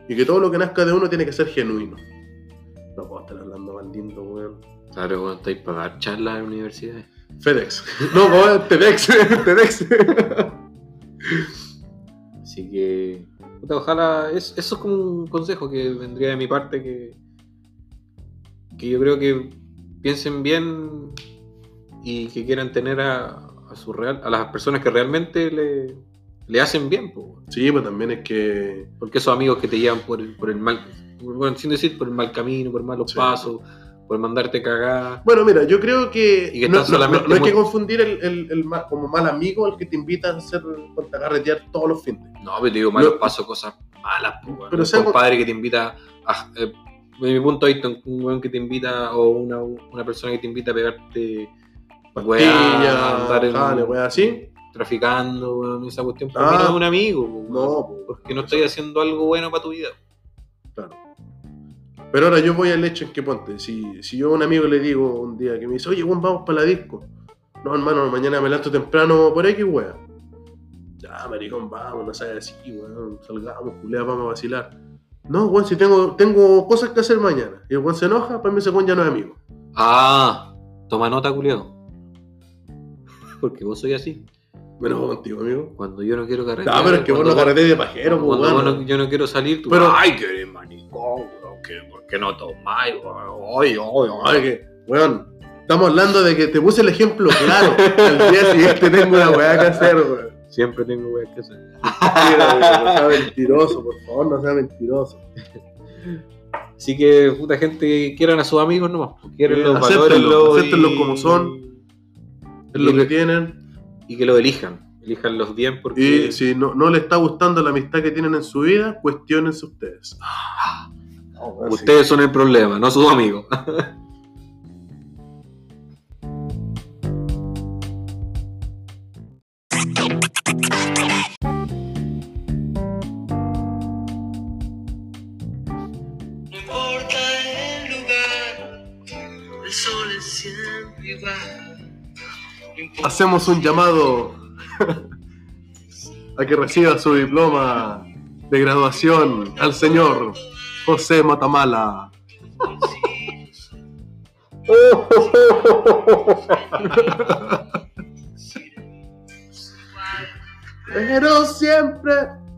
Y que todo lo que nazca de uno tiene que ser genuino. No puedo estar hablando más lindo, weón. Claro, cuando estáis para dar charlas en universidades. FedEx. [LAUGHS] No, weón, TEDx. [LAUGHS] TEDx. Así que, ojalá, es- eso es como un consejo que vendría de mi parte que, que yo creo que piensen bien y que quieran tener a, a su real, a las personas que realmente le, le hacen bien, po. Sí, pues también es que. porque esos amigos que te llevan por, el- por el mal, bueno, sin decir por el mal camino, por malos Sí. pasos, por mandarte cagar. Bueno, mira, yo creo que. No, no- no hay que confundir el, el- el ma- como mal amigo al que te invita a hacer a carretear todos los fines. No, pero te digo malos pasos, cosas malas, weón. Pero un compadre que te invita a. eh, mi punto de vista, un- un weón que te invita, o una, una persona que te invita a pegarte Pastilla, andar en- weá, así. traficando, weón, esa cuestión, para Ah. mí no es un amigo, weón. No, po, porque no estoy haciendo algo bueno para tu vida. Claro. Pero ahora yo voy al hecho en que ponte, si, si yo a un amigo le digo un día que me dice, oye, Juan, vamos para la disco. No, hermano, mañana me levanto temprano por X, wea. Ya, maricón, vamos, no sabes así, weón, salgamos, culea, vamos a vacilar. No, weón, si tengo, tengo cosas que hacer mañana. Y el weón se enoja, para mí ese weón ya no es amigo. Ah, toma nota, culiao. Porque vos soy así. Menos contigo, amigo. Cuando yo no quiero carretear. No, pero es que vos no carretees de pajero, pues, cuando yo no quiero salir, tú. Pero- ay, que eres maricón, weón, que, ¿por qué no tomáis? Ay, ay, Ay, que, weón, estamos hablando de que te puse el ejemplo claro. [LAUGHS] Al día siguiente tengo una weá que hacer, weón. Siempre tengo weas que hacer. [LAUGHS] No sea mentiroso, por favor, no sea mentiroso. Así que, puta gente, quieran a sus amigos nomás. pues, Quieren los Acéptenlo, valores. acéptenlo como son. Es lo que tienen. Y que lo elijan. Elíjanlos bien porque. Y si no, no le está gustando la amistad que tienen en su vida, cuestionense ustedes. Ustedes son el problema, no sus amigos. [LAUGHS] Hacemos un llamado a que reciba su diploma de graduación al señor José Matamala. Pero siempre.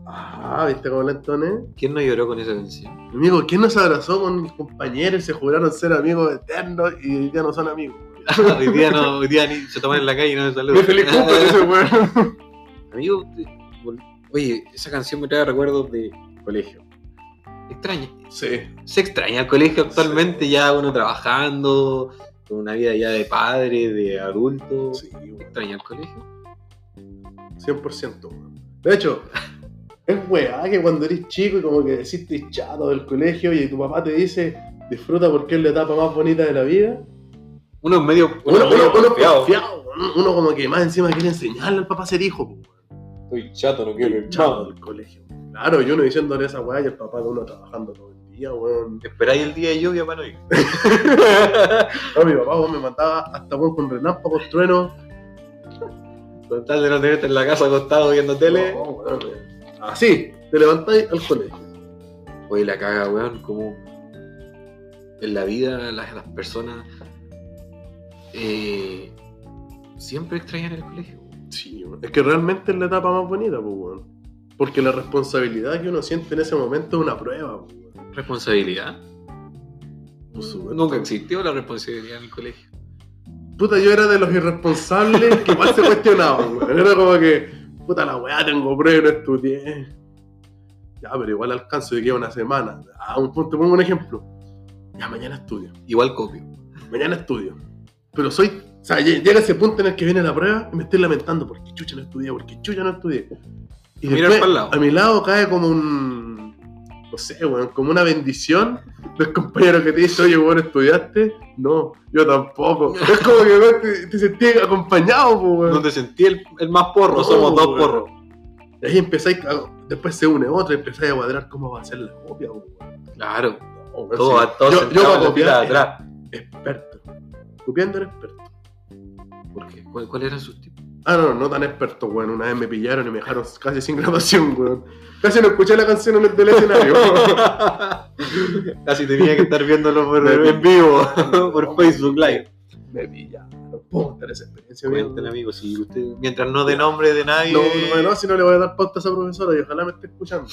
Ah, ¿viste cómo le entoné? ¿Quién no lloró con esa canción? Amigo, ¿quién no se abrazó con mis compañeros y se juraron ser amigos eternos y ya no son amigos? [LAUGHS] hoy día no, hoy día ni se toman en la calle y no me saludan. feliz cumple ese weón. [LAUGHS] Amigo, oye, esa canción me trae recuerdos de colegio. Extraña. Sí, Se extraña el colegio actualmente, ya uno trabajando, con una vida ya de padre, de adulto. sí. Extraña el colegio. 100%. weón. De hecho, [LAUGHS] es weá que cuando eres chico y como que decís chato del colegio y tu papá te dice disfruta porque es la etapa más bonita de la vida. Uno es medio, uno, Uno, medio uno, uno confiado. confiado, uno, como que más encima quiere enseñarle al papá a ser hijo. weón. Estoy chato, no quiero ir Chato del colegio. Claro, y uno diciéndole esa weá y el papá de uno trabajando todo el día, weón. Esperáis el día de lluvia para no ir. [LAUGHS] No, mi papá weón, me mandaba hasta weón, con relámpagos, truenos. Con tal de no tenerte en la casa acostado viendo tele. No, weón, Así, te levantáis al colegio. Oye, la caga, weón, como en la vida las, las personas eh, siempre extrañan el colegio. Sí, es que realmente es la etapa más bonita, pues, weón. Porque la responsabilidad que uno siente en ese momento es una prueba, pues. ¿Responsabilidad? Por supuesto. Nunca existió la responsabilidad en el colegio. Puta, yo era de los irresponsables que igual se cuestionaban, weón. Era como que, puta la weá, tengo prueba, no estudié. Ya, pero igual alcanzo de que una semana. A un punto, pongo un ejemplo. Ya, mañana estudio. Igual copio. Mañana estudio. Pero soy. O sea, lle- llega ese punto en el que viene la prueba y me estoy lamentando porque chucha no estudié, porque chucha no estudié. Y Mirar después, lado. a mi lado cae como un. No sé, weón, como una bendición del compañero que te dice, oye, weón, ¿estudiaste? No, yo tampoco. [LAUGHS] Es como que weón, te, te sentí acompañado, weón. No te sentí el, el más porro, No, somos dos weón. porros. Y ahí empezáis, a- después se une otro y empezáis a cuadrar cómo va a ser la copia, weón. Claro, No, weón, todos sí. todos yo, yo para copiar, atrás. experto. Copiando era experto. ¿Por qué? ¿Cuál- ¿Cuáles eran sus tipos? Ah, no, no tan experto, weón. Una vez me pillaron y me dejaron casi sin grabación, weón. Casi no escuché la canción en el del escenario. [LAUGHS] Casi tenía que estar viéndolo por, en vivo, por [LAUGHS] Facebook Live. me pillaron. No puedo contar esa experiencia, amigo. Cuenten, amigos, si usted, mientras no dé nombre de nadie. No, no, no, si no le voy a dar pauta a esa profesora y ojalá me esté escuchando.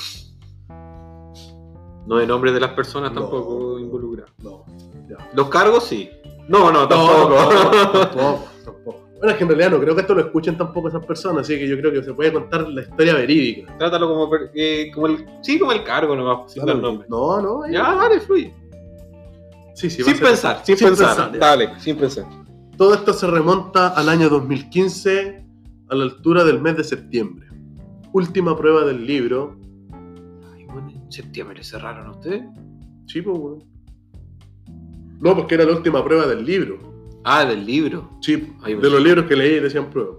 No de nombre de las personas No. tampoco involucradas. No, ya. Los cargos sí. No, no, No, tampoco. tampoco, [LAUGHS] tampoco, tampoco. Bueno, es que en realidad no creo que esto lo escuchen tampoco esas personas, así que yo creo que se puede contar la historia verídica. Trátalo como, eh, como el. Sí, como el cargo nomás, sin dar nombre. No, no, ahí- Ya, dale, fluye. Sí, sí, a sin pensar, sin, sin pensar. pensar. Dale, sin pensar. Todo esto se remonta al año 2015, a la altura del mes de septiembre. Última prueba del libro. Ay, bueno, en septiembre cerraron ustedes. Sí, pues, weón. No, porque era la última prueba del libro. Ah, del libro. Sí, Ahí de los libros que leí decían prueba.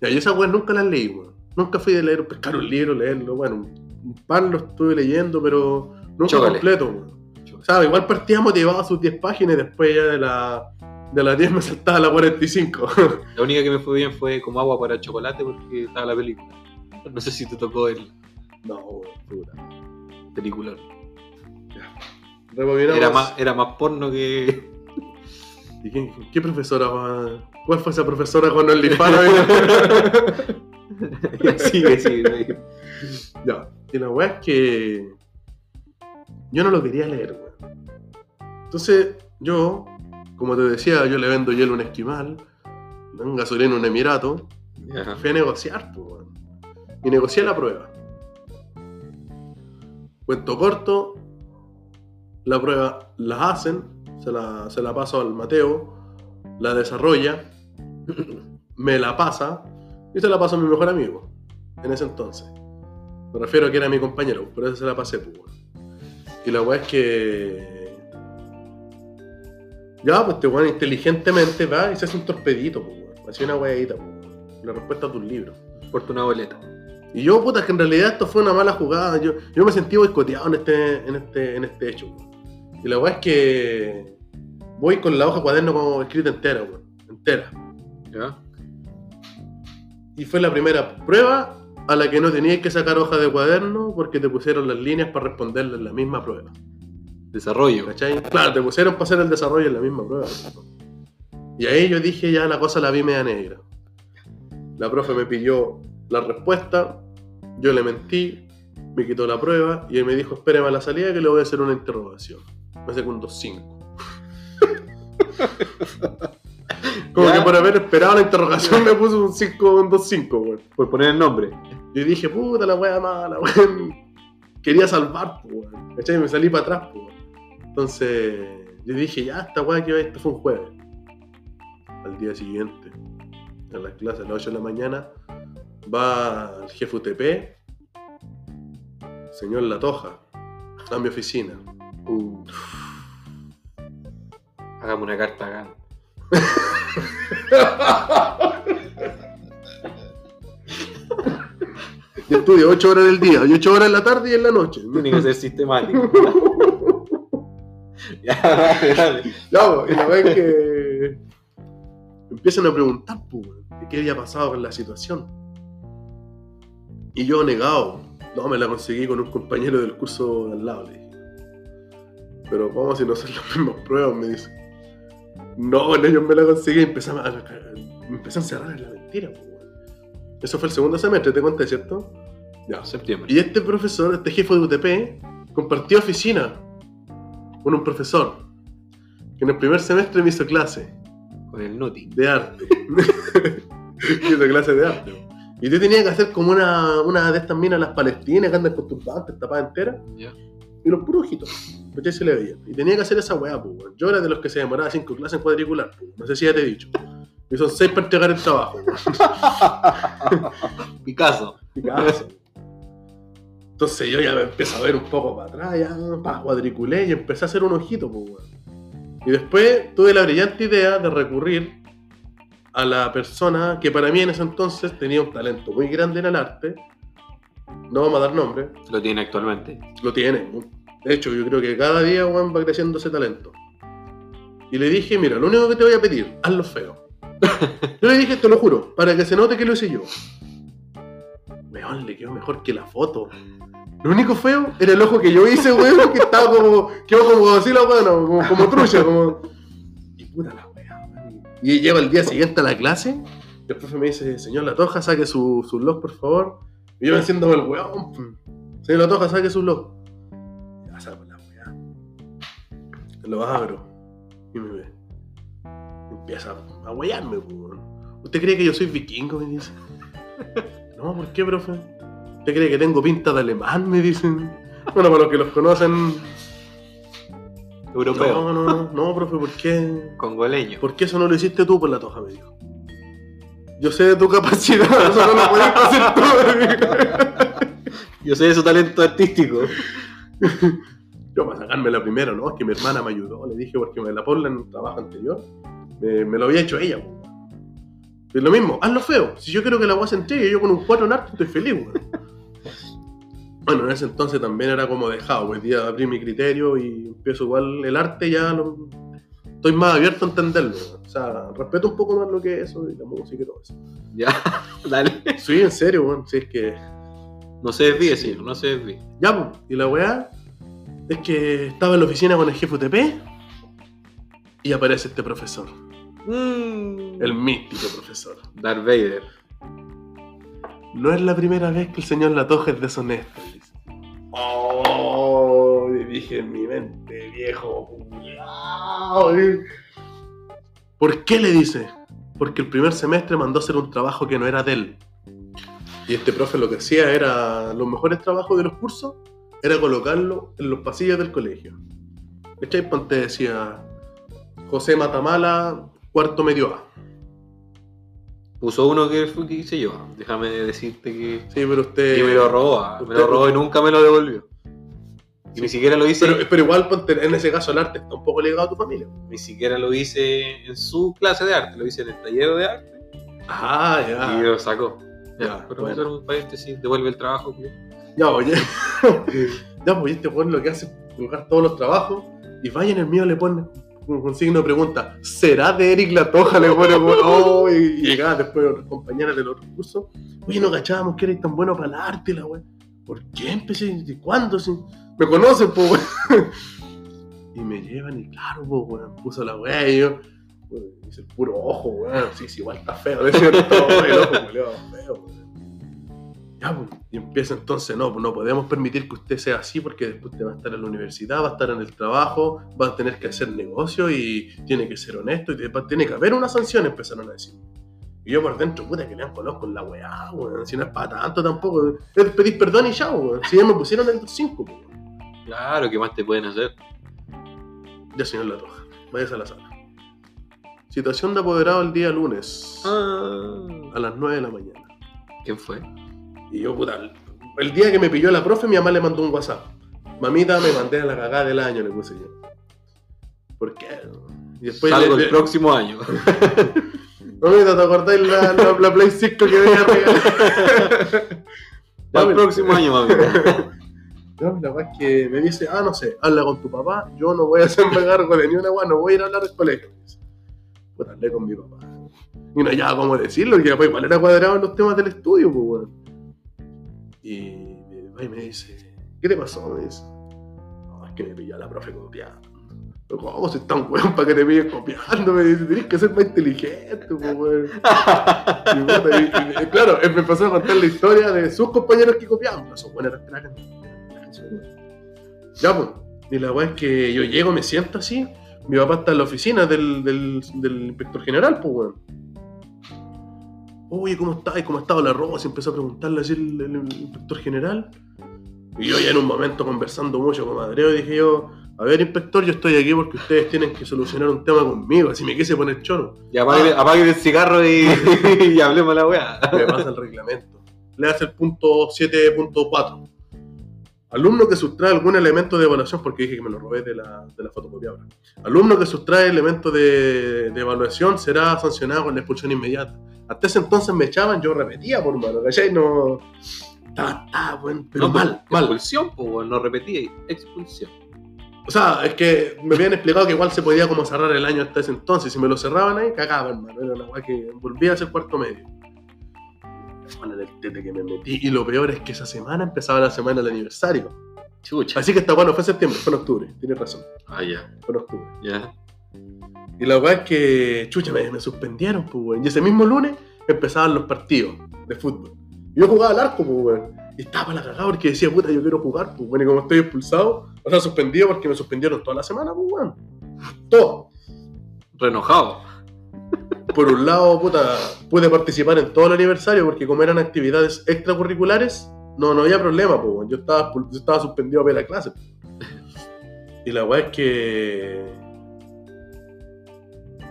Ya, y esas weas nunca las leí, weón. Nunca fui de leer, pescar un libro, leerlo. Bueno, un par lo estuve leyendo, pero nunca completo, weón. Sea, igual partía motivado a sus 10 páginas y después ya de la, de las 10 me saltaba a la 45. [LAUGHS] La única que me fue bien fue como agua para chocolate porque estaba la película. No sé si te tocó el no, weón, puta. película. Rebobinamos. Era más, era más porno que. [LAUGHS] ¿Y qué, qué profesora? va- ¿Cuál fue esa profesora con el sigue, [LAUGHS] sigue. ya. Y la weá es que yo no lo quería leer, weón. Entonces, yo, como te decía, yo le vendo hielo a un esquimal, un gasolina a un emirato, Ajá. fui a negociar, pues, weón. Y negocié la prueba. Cuento corto, la prueba la hacen, se la, se la paso al Mateo, la desarrolla, [CLEARS THROAT] me la pasa y se la paso a mi mejor amigo en ese entonces. Me refiero a que era mi compañero, por eso se la pasé, pues. Y la weá es que. Ya, pues este weón inteligentemente va y se hace un torpedito, pues. Hacía una weadita, pues. La respuesta a tus libros. Porta una boleta. Y yo, puta, es que en realidad esto fue una mala jugada. Yo, yo me sentí boicoteado en este, en este, en este hecho. weón. Y la weá es que voy con la hoja cuaderno como escrita entera, weón. Entera. ¿Ya? Y fue la primera prueba a la que no tenías que sacar hoja de cuaderno porque te pusieron las líneas para responderle en la misma prueba. Desarrollo. ¿Cachai? Claro, te pusieron para hacer el desarrollo en la misma prueba. Y ahí yo dije, ya la cosa la vi media negra. La profe me pidió la respuesta, yo le mentí, me quitó la prueba y él me dijo, espéreme a la salida que le voy a hacer una interrogación. Me sacó un 2-5. [LAUGHS] Como Ya. que por haber esperado la interrogación me puso un 5, un 2-5, weón. Por poner el nombre. Yo dije, puta la wea mala, weón. Quería salvar, pues, weón. ¿Cachai? Me salí para atrás, weón. Entonces, yo dije, ya, esta weá que esto fue un jueves. Al día siguiente, a las clases a las 8 de la mañana, va el jefe UTP, señor Latoja, a mi oficina. Uh. Hagamos una carta acá. Yo estudio 8 horas del día, y 8 horas en la tarde y en la noche. Tiene que ser sistemático. [LAUGHS] ya, dale, dale. Po, y la vez que empiezan a preguntar, pues, qué había pasado con la situación. Y yo negado, no, me la conseguí con un compañero del curso de al lado, le dije. Pero ¿cómo si no son las mismas pruebas? Me dice. No, bueno, yo me la conseguí y empecé a, empecé a encerrar en la mentira, pues. Eso fue el segundo semestre, te conté, ¿cierto? Ya. Septiembre. Y este profesor, este jefe de UTP, compartió oficina con un profesor que en el primer semestre me hizo clase Con el Noti. de arte. [LAUGHS] me hizo clase de arte. Y yo tenía que hacer como una, una de estas minas, las palestinas, que andan con turbantes tapadas enteras, Ya. Y los puros ojitos. ¿Cachai? Se le veía. Y tenía que hacer esa weá, pues, weón. Yo era de los que se demoraba cinco clases en cuadricular, pues. No sé si ya te he dicho. Y son seis para entregar el trabajo. [LAUGHS] Picasso. Picasso. Entonces yo ya me empecé a ver un poco para atrás, ya pa, cuadriculé y empecé a hacer un ojito, pues, weón. Y después tuve la brillante idea de recurrir a la persona que para mí en ese entonces tenía un talento muy grande en el arte. No vamos a dar nombre, Lo tiene actualmente. lo tiene. De hecho, yo creo que cada día weón, va creciendo ese talento. Y le dije, mira, lo único que te voy a pedir, hazlo feo. [LAUGHS] yo le dije, te lo juro, para que se note que lo hice yo. Weón, le quedó mejor que la foto. Lo único feo era el ojo que yo hice, weón, que estaba como, quedó como así la weón, como, como trucha, como... Y puta la weón. Y lleva el día siguiente a la clase, y el profe me dice, señor Latoja, saque su, su blog, por favor. Y yo me siento el weón, pum. señor Latoja, saque su blog. Ya saco la weá. Lo abro. Y me ve. Empieza a huellarme, weón. ¿Usted cree que yo soy vikingo? Me dice. [LAUGHS] No, ¿por qué, profe? ¿Usted cree que tengo pinta de alemán? Me dicen. Bueno, para los que los conocen. Europeo. No, no, no, no, profe, ¿por qué? Congoleño. ¿Por qué eso no lo hiciste tú por la toja? Me dijo. Yo sé de tu capacidad, [LAUGHS] eso no lo puedes hacer tú. Yo sé de su talento artístico. Yo para sacarme la primera, ¿no? Es que mi hermana me ayudó, le dije, porque me la ponla en un trabajo anterior. Me, me lo había hecho ella, po. Es lo mismo, hazlo feo. Si yo quiero que la agua se entregue, yo con un 4 en arte estoy feliz, weón. Bueno, en ese entonces también era como dejado, pues día abrí mi criterio y empiezo igual el arte ya lo- estoy más abierto a entenderlo. O sea, respeto un poco más lo que es eso y la música y todo eso. Ya, [LAUGHS] dale. Sí, en serio, weón. Si es que. No se desvíe, señor, no se desvíe. Ya, pues. Y la weá es que estaba en la oficina con el jefe UTP y aparece este profesor. El místico profesor. Darth Vader. No es la primera vez que el señor Latoja es deshonesto. dice. Oh, y dije en mi mente, viejo. eh. ¿Por qué le dice? Porque el primer semestre mandó a hacer un trabajo que no era de él. Y este profe lo que hacía era, los mejores trabajos de los cursos, era colocarlo en los pasillos del colegio. ¿Cachai? Ponte decía, José Matamala, cuarto medio A. Puso uno que fue que hice yo. Déjame decirte que, Sí, pero usted... que me lo robó. Me lo robó y nunca me lo devolvió. Y ni siquiera lo hice. Pero, pero igual, en ese caso, el arte está un poco ligado a tu familia. Ni siquiera lo hice en su clase de arte, lo hice en el taller de arte Ah, y ya. lo sacó. Ya, Ya, pero bueno. era un paréntesis, devuelve el trabajo. pues. Ya, oye. [LAUGHS] ya, pues este weón lo que hace es colocar todos los trabajos y vaya en el mío le pone con signo de pregunta, ¿será de Eric Latoja? Le pone. [LAUGHS] Oh, y llegaba después otras compañeras del otro curso. Oye, no cachábamos que eres tan bueno para el arte, la weón. ¿Por qué empecé? ¿De cuándo? Si me conocen, pues, [LAUGHS] weón. Y me llevan y claro, pues, weón, puso la weá yo. weón, Dice el puro ojo, weón. Sí, sí, igual está feo, es cierto, [LAUGHS] el ojo, culiao, feo, weón. Ya, pues, y empieza entonces, no, pues no podemos permitir que usted sea así porque después te va a estar en la universidad, va a estar en el trabajo, va a tener que hacer negocio y tiene que ser honesto y después tiene que haber una sanción, empezaron a decir. Y yo por dentro, puta, que le han conozco en la weá, weón, si no es para tanto tampoco, es pedir perdón y ya, weón, si ya me pusieron el 5, pues, weón. Claro, ¿qué más te pueden hacer? Ya, señor Latoja, vayas a la sala. Situación de apoderado el día lunes, Ah, a las 9 de la mañana. ¿Quién fue? Y yo, puta, el- día que me pilló la profe, mi mamá le mandó un WhatsApp. Mamita, me mandé a la cagada del año, le puse yo. ¿Por qué? Y después Salgo le- el le- próximo año. [LAUGHS] Mamita, ¿te acordáis la, la, la Play 5 que venía arriba? Para [LAUGHS] el próximo año, mami. [LAUGHS] No, la verdad es que me dice, ah, no sé, habla con tu papá, yo no voy a hacerme cargo de ni una weá, no voy a ir a hablar del colegio. Puta, hablé con mi papá. Y no hallaba cómo decirlo, porque papá igual era cuadrado en los temas del estudio, pues. Y mi papá me dice, ¿qué te pasó? Me dice, no, es que me pilló la profe copiando. ¿Cómo soy tan weón para que te pilles copiando? Me dice, tenés que ser más inteligente, pues, weón. Y, claro, él me empezó a contar la historia de sus compañeros que copiaban. Pero esos buenos Ya, pues. Y la weá es que yo llego, me siento así. Mi papá está en la oficina del, del, del inspector general, pues, weón. Oye, ¿cómo está? ¿Y cómo ha estado la ropa? Se empezó a preguntarle así el, el inspector general. Y yo ya en un momento conversando mucho con Madreo dije yo, a ver, inspector, yo estoy aquí porque ustedes tienen que solucionar un tema conmigo. Así me quise poner choro. Y apague, apague el cigarro y, [LAUGHS] y hablemos la weá. me pasa el reglamento. Le hace el punto 7.4. Alumno que sustrae algún elemento de evaluación, porque dije que me lo robé de la, de la fotocopiadora. Alumno que sustrae elementos de, de evaluación será sancionado con la expulsión inmediata. Hasta ese entonces me echaban, yo repetía por mano, ¿cachai? No. Estaba, estaba, bueno, pero No, mal, mal. Expulsión, pues, no repetí, expulsión. O sea, es que me habían explicado que igual se podía como cerrar el año hasta ese entonces. Si me lo cerraban ahí, cagaba, hermano. Era una que volvía a ser cuarto medio. Bueno, que me metí. Y lo peor es que esa semana empezaba la semana del aniversario. Chucha. Así que está bueno, fue septiembre, fue en octubre. Tienes razón, Ah, ya, fue en octubre. ya. Y la weá es que, chucha, me, me suspendieron, pues, weón. Y ese mismo lunes empezaban los partidos de fútbol. Yo jugaba al arco, pues, weón. Y estaba para la cagada porque decía, puta, yo quiero jugar, pues, weón. Y como estoy expulsado, o sea, suspendido porque me suspendieron toda la semana, pues, weón. Todo. Renojado. Por un lado, puta, pude participar en todo el aniversario porque como eran actividades extracurriculares, no, no había problema, pues. Yo estaba, yo estaba suspendido a ver la clase. Y la weá es que.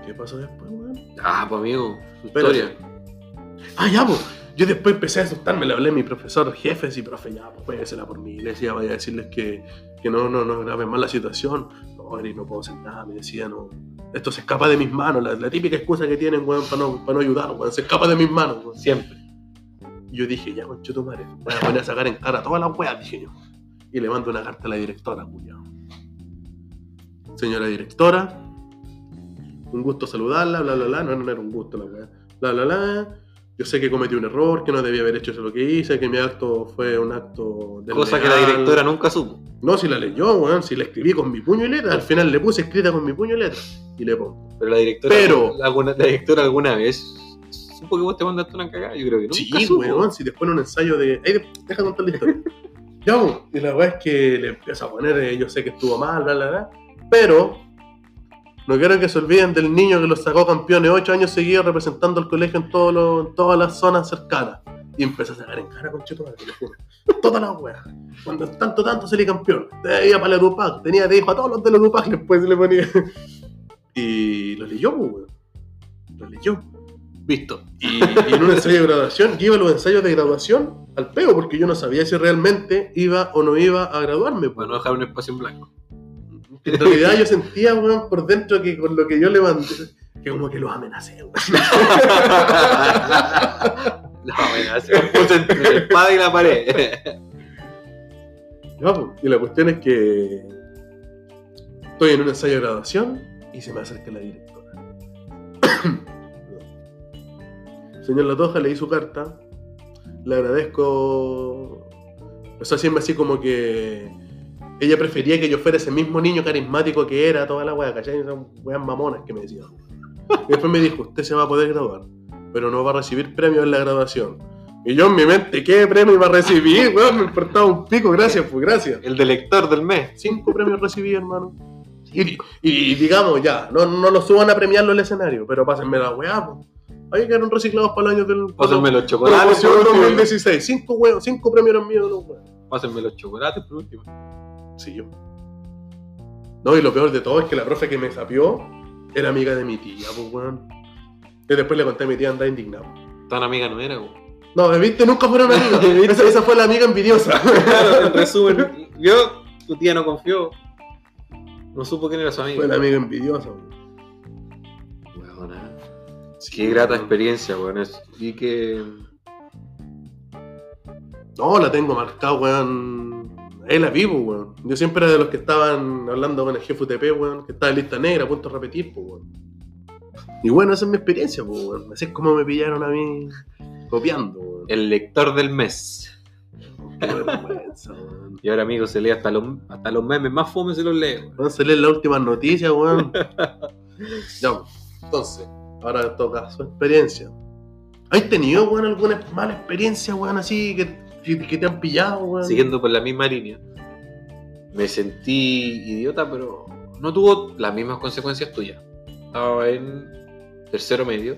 ¿Qué pasó después, weón? Ah, pues amigo, su Espérate. historia. Ah, ya, pues. Yo después empecé a asustarme, le hablé a mi profesor, jefe, sí, profe, ya, pues péguesela por mi iglesia, vaya a decirles que, que no, no, no graben más la situación. No, Eri, no puedo hacer nada, me decía, no. Esto se escapa de mis manos, la, la típica excusa que tienen, weón, para no, para no ayudar, weón, se escapa de mis manos, weón. Siempre. Y yo dije, ya, concho tu madre, voy a poner a sacar en cara todas las weas, dije yo. Y le mando una carta a la directora, cuñado. Señora directora, un gusto saludarla, bla, bla, bla. No, no era un gusto la wea. Bla, bla, bla. Yo sé que cometí un error, que no debía haber hecho eso lo que hice, que mi acto fue un acto de Cosa que la directora nunca supo. No, si la leyó, weón, si la escribí con mi puño y letra. Al final le puse escrita con mi puño y letra. Y le pongo. Pero la directora, Pero- alguna, la directora alguna vez supo que vos te mandaste una cagada. Yo creo que nunca Sí, supo. weón, si después en un ensayo de. Ahí, deja contar la historia. [LAUGHS] ya, y la weá es que le empieza a poner, eh, yo sé que estuvo mal, bla, bla, bla. Pero. No quiero que se olviden del niño que los sacó campeones ocho años seguidos representando al colegio en, los- todas las zonas cercanas. Y empezó a sacar en cara con Cheto, te lo juro. Todas las weas. Cuando tanto, tanto salí campeón. Te iba para la Dupac. Tenía de hijo a todos los de la Dupac. Después le ponía. Y lo leyó, pues, weón. Lo leyó. Visto. Y, y en un ensayo de graduación, yo iba a los ensayos de graduación al peo, porque yo no sabía si realmente iba o no iba a graduarme. pues. Para no dejar un espacio en blanco. En realidad yo sentía, weón, por dentro que con lo que yo le mandé, que como que los amenacé, weón. La buena, se me puso entre la espada y la pared. Ya, pues, Y la cuestión es que estoy en un ensayo de graduación y se me acerca la directora. [COUGHS] Señor Latoja, leí su carta. Le agradezco. Empezó a decirme así como que ella prefería que yo fuera ese mismo niño carismático que era toda la wea, ¿cachai? Esas weas mamonas que me decían. Y después me dijo, usted se va a poder graduar, pero no va a recibir premio en la graduación. Y yo en mi mente, ¿qué premio iba a recibir? [LAUGHS] Weón, me importaba un pico, gracias, pues gracias. El de lector del mes. Cinco premios recibí, hermano. Y, y digamos, ya, no, no lo suban a premiarlo en el escenario, pero pásenme la weá, pues. Ahí quedaron reciclados para el año del. Pásenme los chocolates. Promoción por último. 2016. Cinco, weón, cinco premios eran míos los weones. Pásenme los chocolates por último. Sí, yo. No, y lo peor de todo es que la profe que me sapió era amiga de mi tía, pues, weón. Y después le conté a mi tía, andaba indignado. Tan amiga no era, güey. No, ¿viste? Nunca fueron. [LAUGHS] ¿Viste? esa, esa fue la amiga envidiosa. [LAUGHS] Claro, en [LAUGHS] resumen, yo, tu tía no confió. No supo quién era su amigo. fue la amiga envidiosa, weón. Sí, Qué grata weón. experiencia, weón. Y que. No, la tengo marcada, weón. Ahí la vivo, weón. Yo siempre era de los que estaban hablando con el jefe UTP, weón, que estaba en lista negra, a punto de repetir, pues, weón. Y bueno, esa es mi experiencia, pues, weón. Así es como me pillaron a mí copiando, weón. El lector del mes. Qué vergüenza, weón. Y ahora, amigo, se lee hasta los, hasta los memes más fome se los lee, weón. Vamos a leer las últimas noticias, weón. [LAUGHS] ya. Entonces, ahora toca su experiencia. ¿Has tenido, weón, alguna mala experiencia, weón, así que, que te han pillado, weón? Siguiendo por la misma línea. Me sentí idiota, pero no tuvo las mismas consecuencias tuyas. Estaba en tercero medio.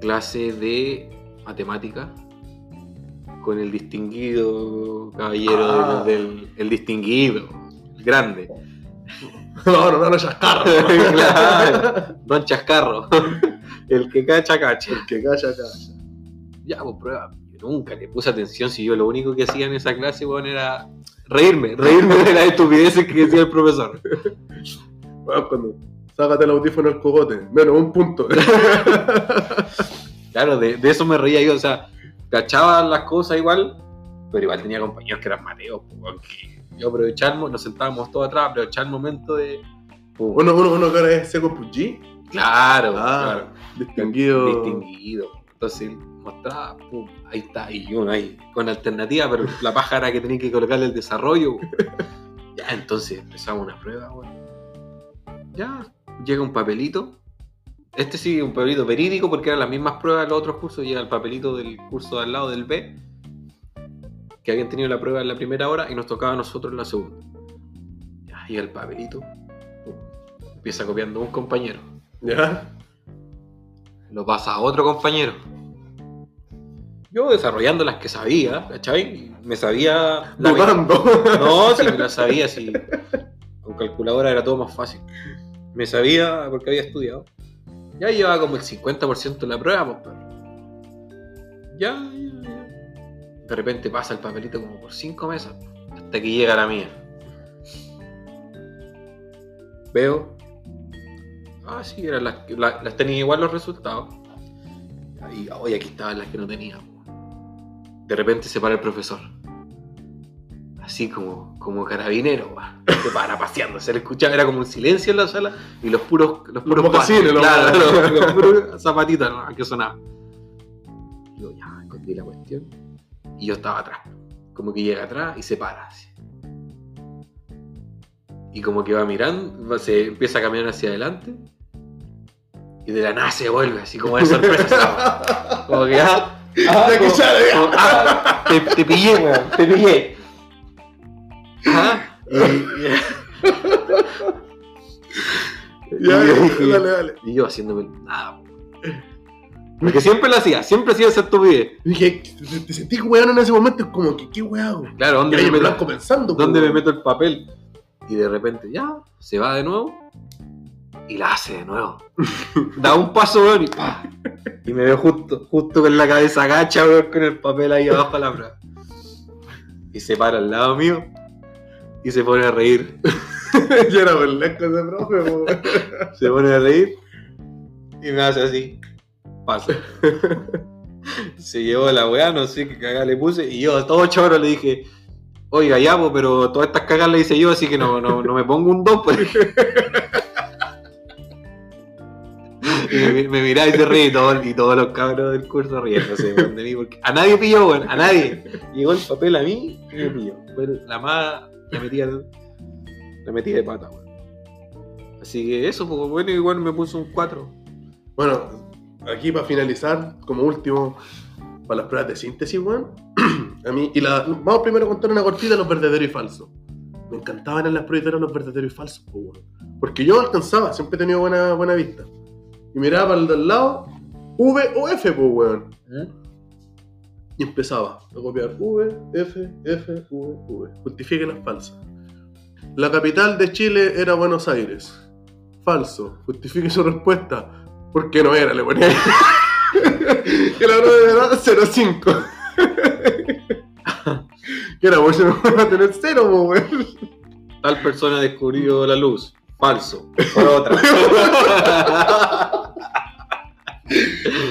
Clase de matemática. Con el distinguido caballero Ah. del, del- El distinguido. El grande. No, no, no, no, chascarro. Claro. Don Chascarro. [LAUGHS] El que cacha, cacha. El que calla, calla. Ya, pues prueba. Nunca le puse atención si yo lo único que hacía en esa clase, weón, era reírme, reírme de las estupideces que decía el profesor. [LAUGHS] Weón, cuando sácate el audífono al cogote, menos un punto. [LAUGHS] Claro, de, de eso me reía yo, o sea, cachaba las cosas igual, pero igual tenía compañeros que eran mateos, pues, weón, que yo mo- nos sentábamos todos atrás, aprovechaba el momento de. pum. uno, uno, uno que ahora es seco Puji, claro, Ah, claro. distinguido. Distinguido. Entonces mostraba, pum, ahí está, y uno ahí, con alternativa, pero la paja era que tenía que colocarle el desarrollo. Ya, entonces empezamos una prueba, weón. Ya, llega un papelito. Este sí, un papelito verídico porque eran las mismas pruebas de los otros cursos. Llega el papelito del curso de al lado del B, que habían tenido la prueba en la primera hora y nos tocaba a nosotros en la segunda. Ya, llega el papelito. pum, empieza copiando un compañero. ¿Ya? lo pasa a otro compañero. Yo desarrollando las que sabía, ¿cachai? Me sabía... la mitad. Dudando. No, [LAUGHS] si me las sabía, si con calculadora era todo más fácil. Me sabía porque había estudiado. Ya llevaba como el 50% de la prueba, pues. Ya, ya, ya. De repente pasa el papelito como por 5 mesas, hasta que llega la mía. Veo. Ah, sí, eran las, que- la- las tenía igual los resultados. Y hoy aquí estaban las que no tenía. De repente se para el profesor. Así como, como carabinero, va. Se para paseando. Se le escuchaba, era como un silencio en la sala y los puros, los puros mocasines, los claro, los, [LAUGHS] los puros zapatitos ¿no? que sonaban. Yo ya escondí la cuestión. Y yo estaba atrás. Como que llega atrás y se para. así. Y como que va mirando, se empieza a caminar hacia adelante. Y de la nada se vuelve, así como de sorpresa. [LAUGHS] como que ah, ah, como- como, [LAUGHS] ah, te, te pillé, weón, te pillé. Ah, y, y- Ya, y yo dije- dale, dale. y yo haciéndome nada. po. Porque siempre lo hacía, siempre hacía esa estupidez. Dije, te, te sentí weón en ese momento, es como que, ¿qué hago? Claro, ¿dónde, me meto. ¿dónde me weón. meto el papel? Y de repente, ya, se va de nuevo. Y la hace de nuevo. [LAUGHS] da un paso, weón, y ¡pah! Y me veo justo, justo con la cabeza agacha, weón, con el papel ahí abajo a la prueba. Y se para al lado mío. Y se pone a reír. [LAUGHS] Yo era burlesco ese profe, po, weón. Se pone a reír. Y me hace así. Paso. [LAUGHS] Se llevó la weá, no sé qué cagada le puse. Y yo, todo choro, le dije. Oiga, ya, po, pero todas estas cagas las hice yo, así que no, no, no me pongo un 2. Pues. Me, me miraba y se ríe todo- y todos los cabros del curso riéndose de mí. Porque a nadie pilló, weón, a nadie. Llegó el papel a mí y me pilló. Fue la más. La metí, al- la metí de pata, weón. Así que eso, pues bueno, igual me puso un 4. Bueno, aquí para finalizar, como último, para las pruebas de síntesis, weón. [CLEARS THROAT] A mí, y la, vamos primero a contar una cortita de los verdaderos y falsos. Me encantaban en las pruebas los verdaderos y falsos, weón. Porque yo alcanzaba, siempre he tenido buena, buena vista. Y miraba para el del lado, V o F, pues, weón. Y empezaba a copiar V, F, F, V, V. Justifique las falsas. La capital de Chile era Buenos Aires. Falso. Justifique su respuesta. ¿Por qué no era? Le ponía [LAUGHS] que la verdad 05. [LAUGHS] que era bueno, no va a tener cero, po, weón. Tal persona descubrió la luz. Falso. Por otra. [LAUGHS]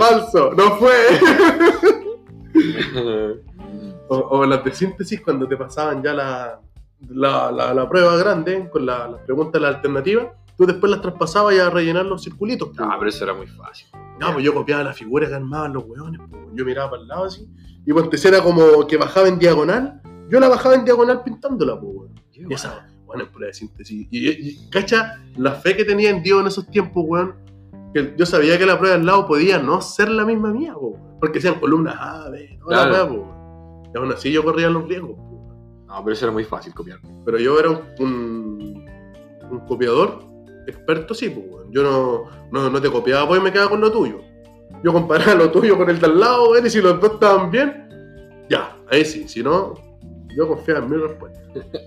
Falso. No fue. [LAUGHS] O, o las de síntesis cuando te pasaban ya la, la, la, la prueba grande con la- las preguntas, las alternativas, tú después las traspasabas y a rellenar los circulitos. ah, pero eso era muy fácil. No, pues yo copiaba las figuras que armaban los hueones, pues, yo miraba para el lado así, y pues si era como que bajaba en diagonal, yo la bajaba en diagonal pintándola, pues, weón. Y esa, bueno, en prueba de síntesis. Y, y- y, cacha, la fe que tenía en Dios en esos tiempos, weón, que yo sabía que la prueba al lado podía no ser la misma mía, po, porque sean columnas A, B, toda la Claro. weá, po, weón. Y aún así yo corría los riesgos, po. No, pero eso era muy fácil copiar. Pero yo era un, un, un copiador experto, sí, weón. Yo no, no, no te copiaba, pues y me quedaba con lo tuyo. Yo comparaba lo tuyo con el de al lado, weón, y si los dos estaban bien, ya, ahí sí. Si no, yo confiaba en mi respuesta. [LAUGHS]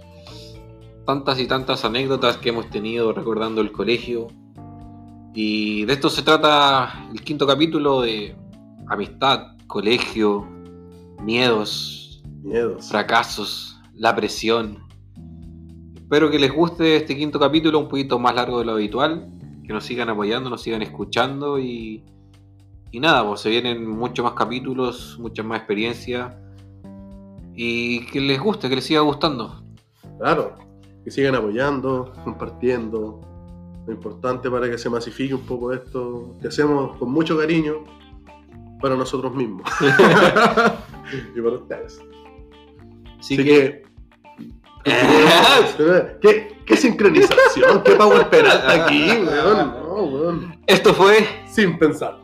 Tantas y tantas anécdotas que hemos tenido recordando el colegio. Y de esto se trata el quinto capítulo de amistad, colegio, miedos, Miedos. fracasos, la presión. Espero que les guste este quinto capítulo, un poquito más largo de lo habitual. Que nos sigan apoyando, nos sigan escuchando y, y nada, pues se vienen muchos más capítulos, muchas más experiencias. Y que les guste, que les siga gustando. Claro, que sigan apoyando, compartiendo. Lo importante para que se masifique un poco esto que hacemos con mucho cariño para nosotros mismos [LAUGHS] y para ustedes. Así, Así que, que. ¿Qué, qué sincronización? ¿Qué Power [LAUGHS] Peralta aquí, weón? No, weón. esto fue Sin pensar.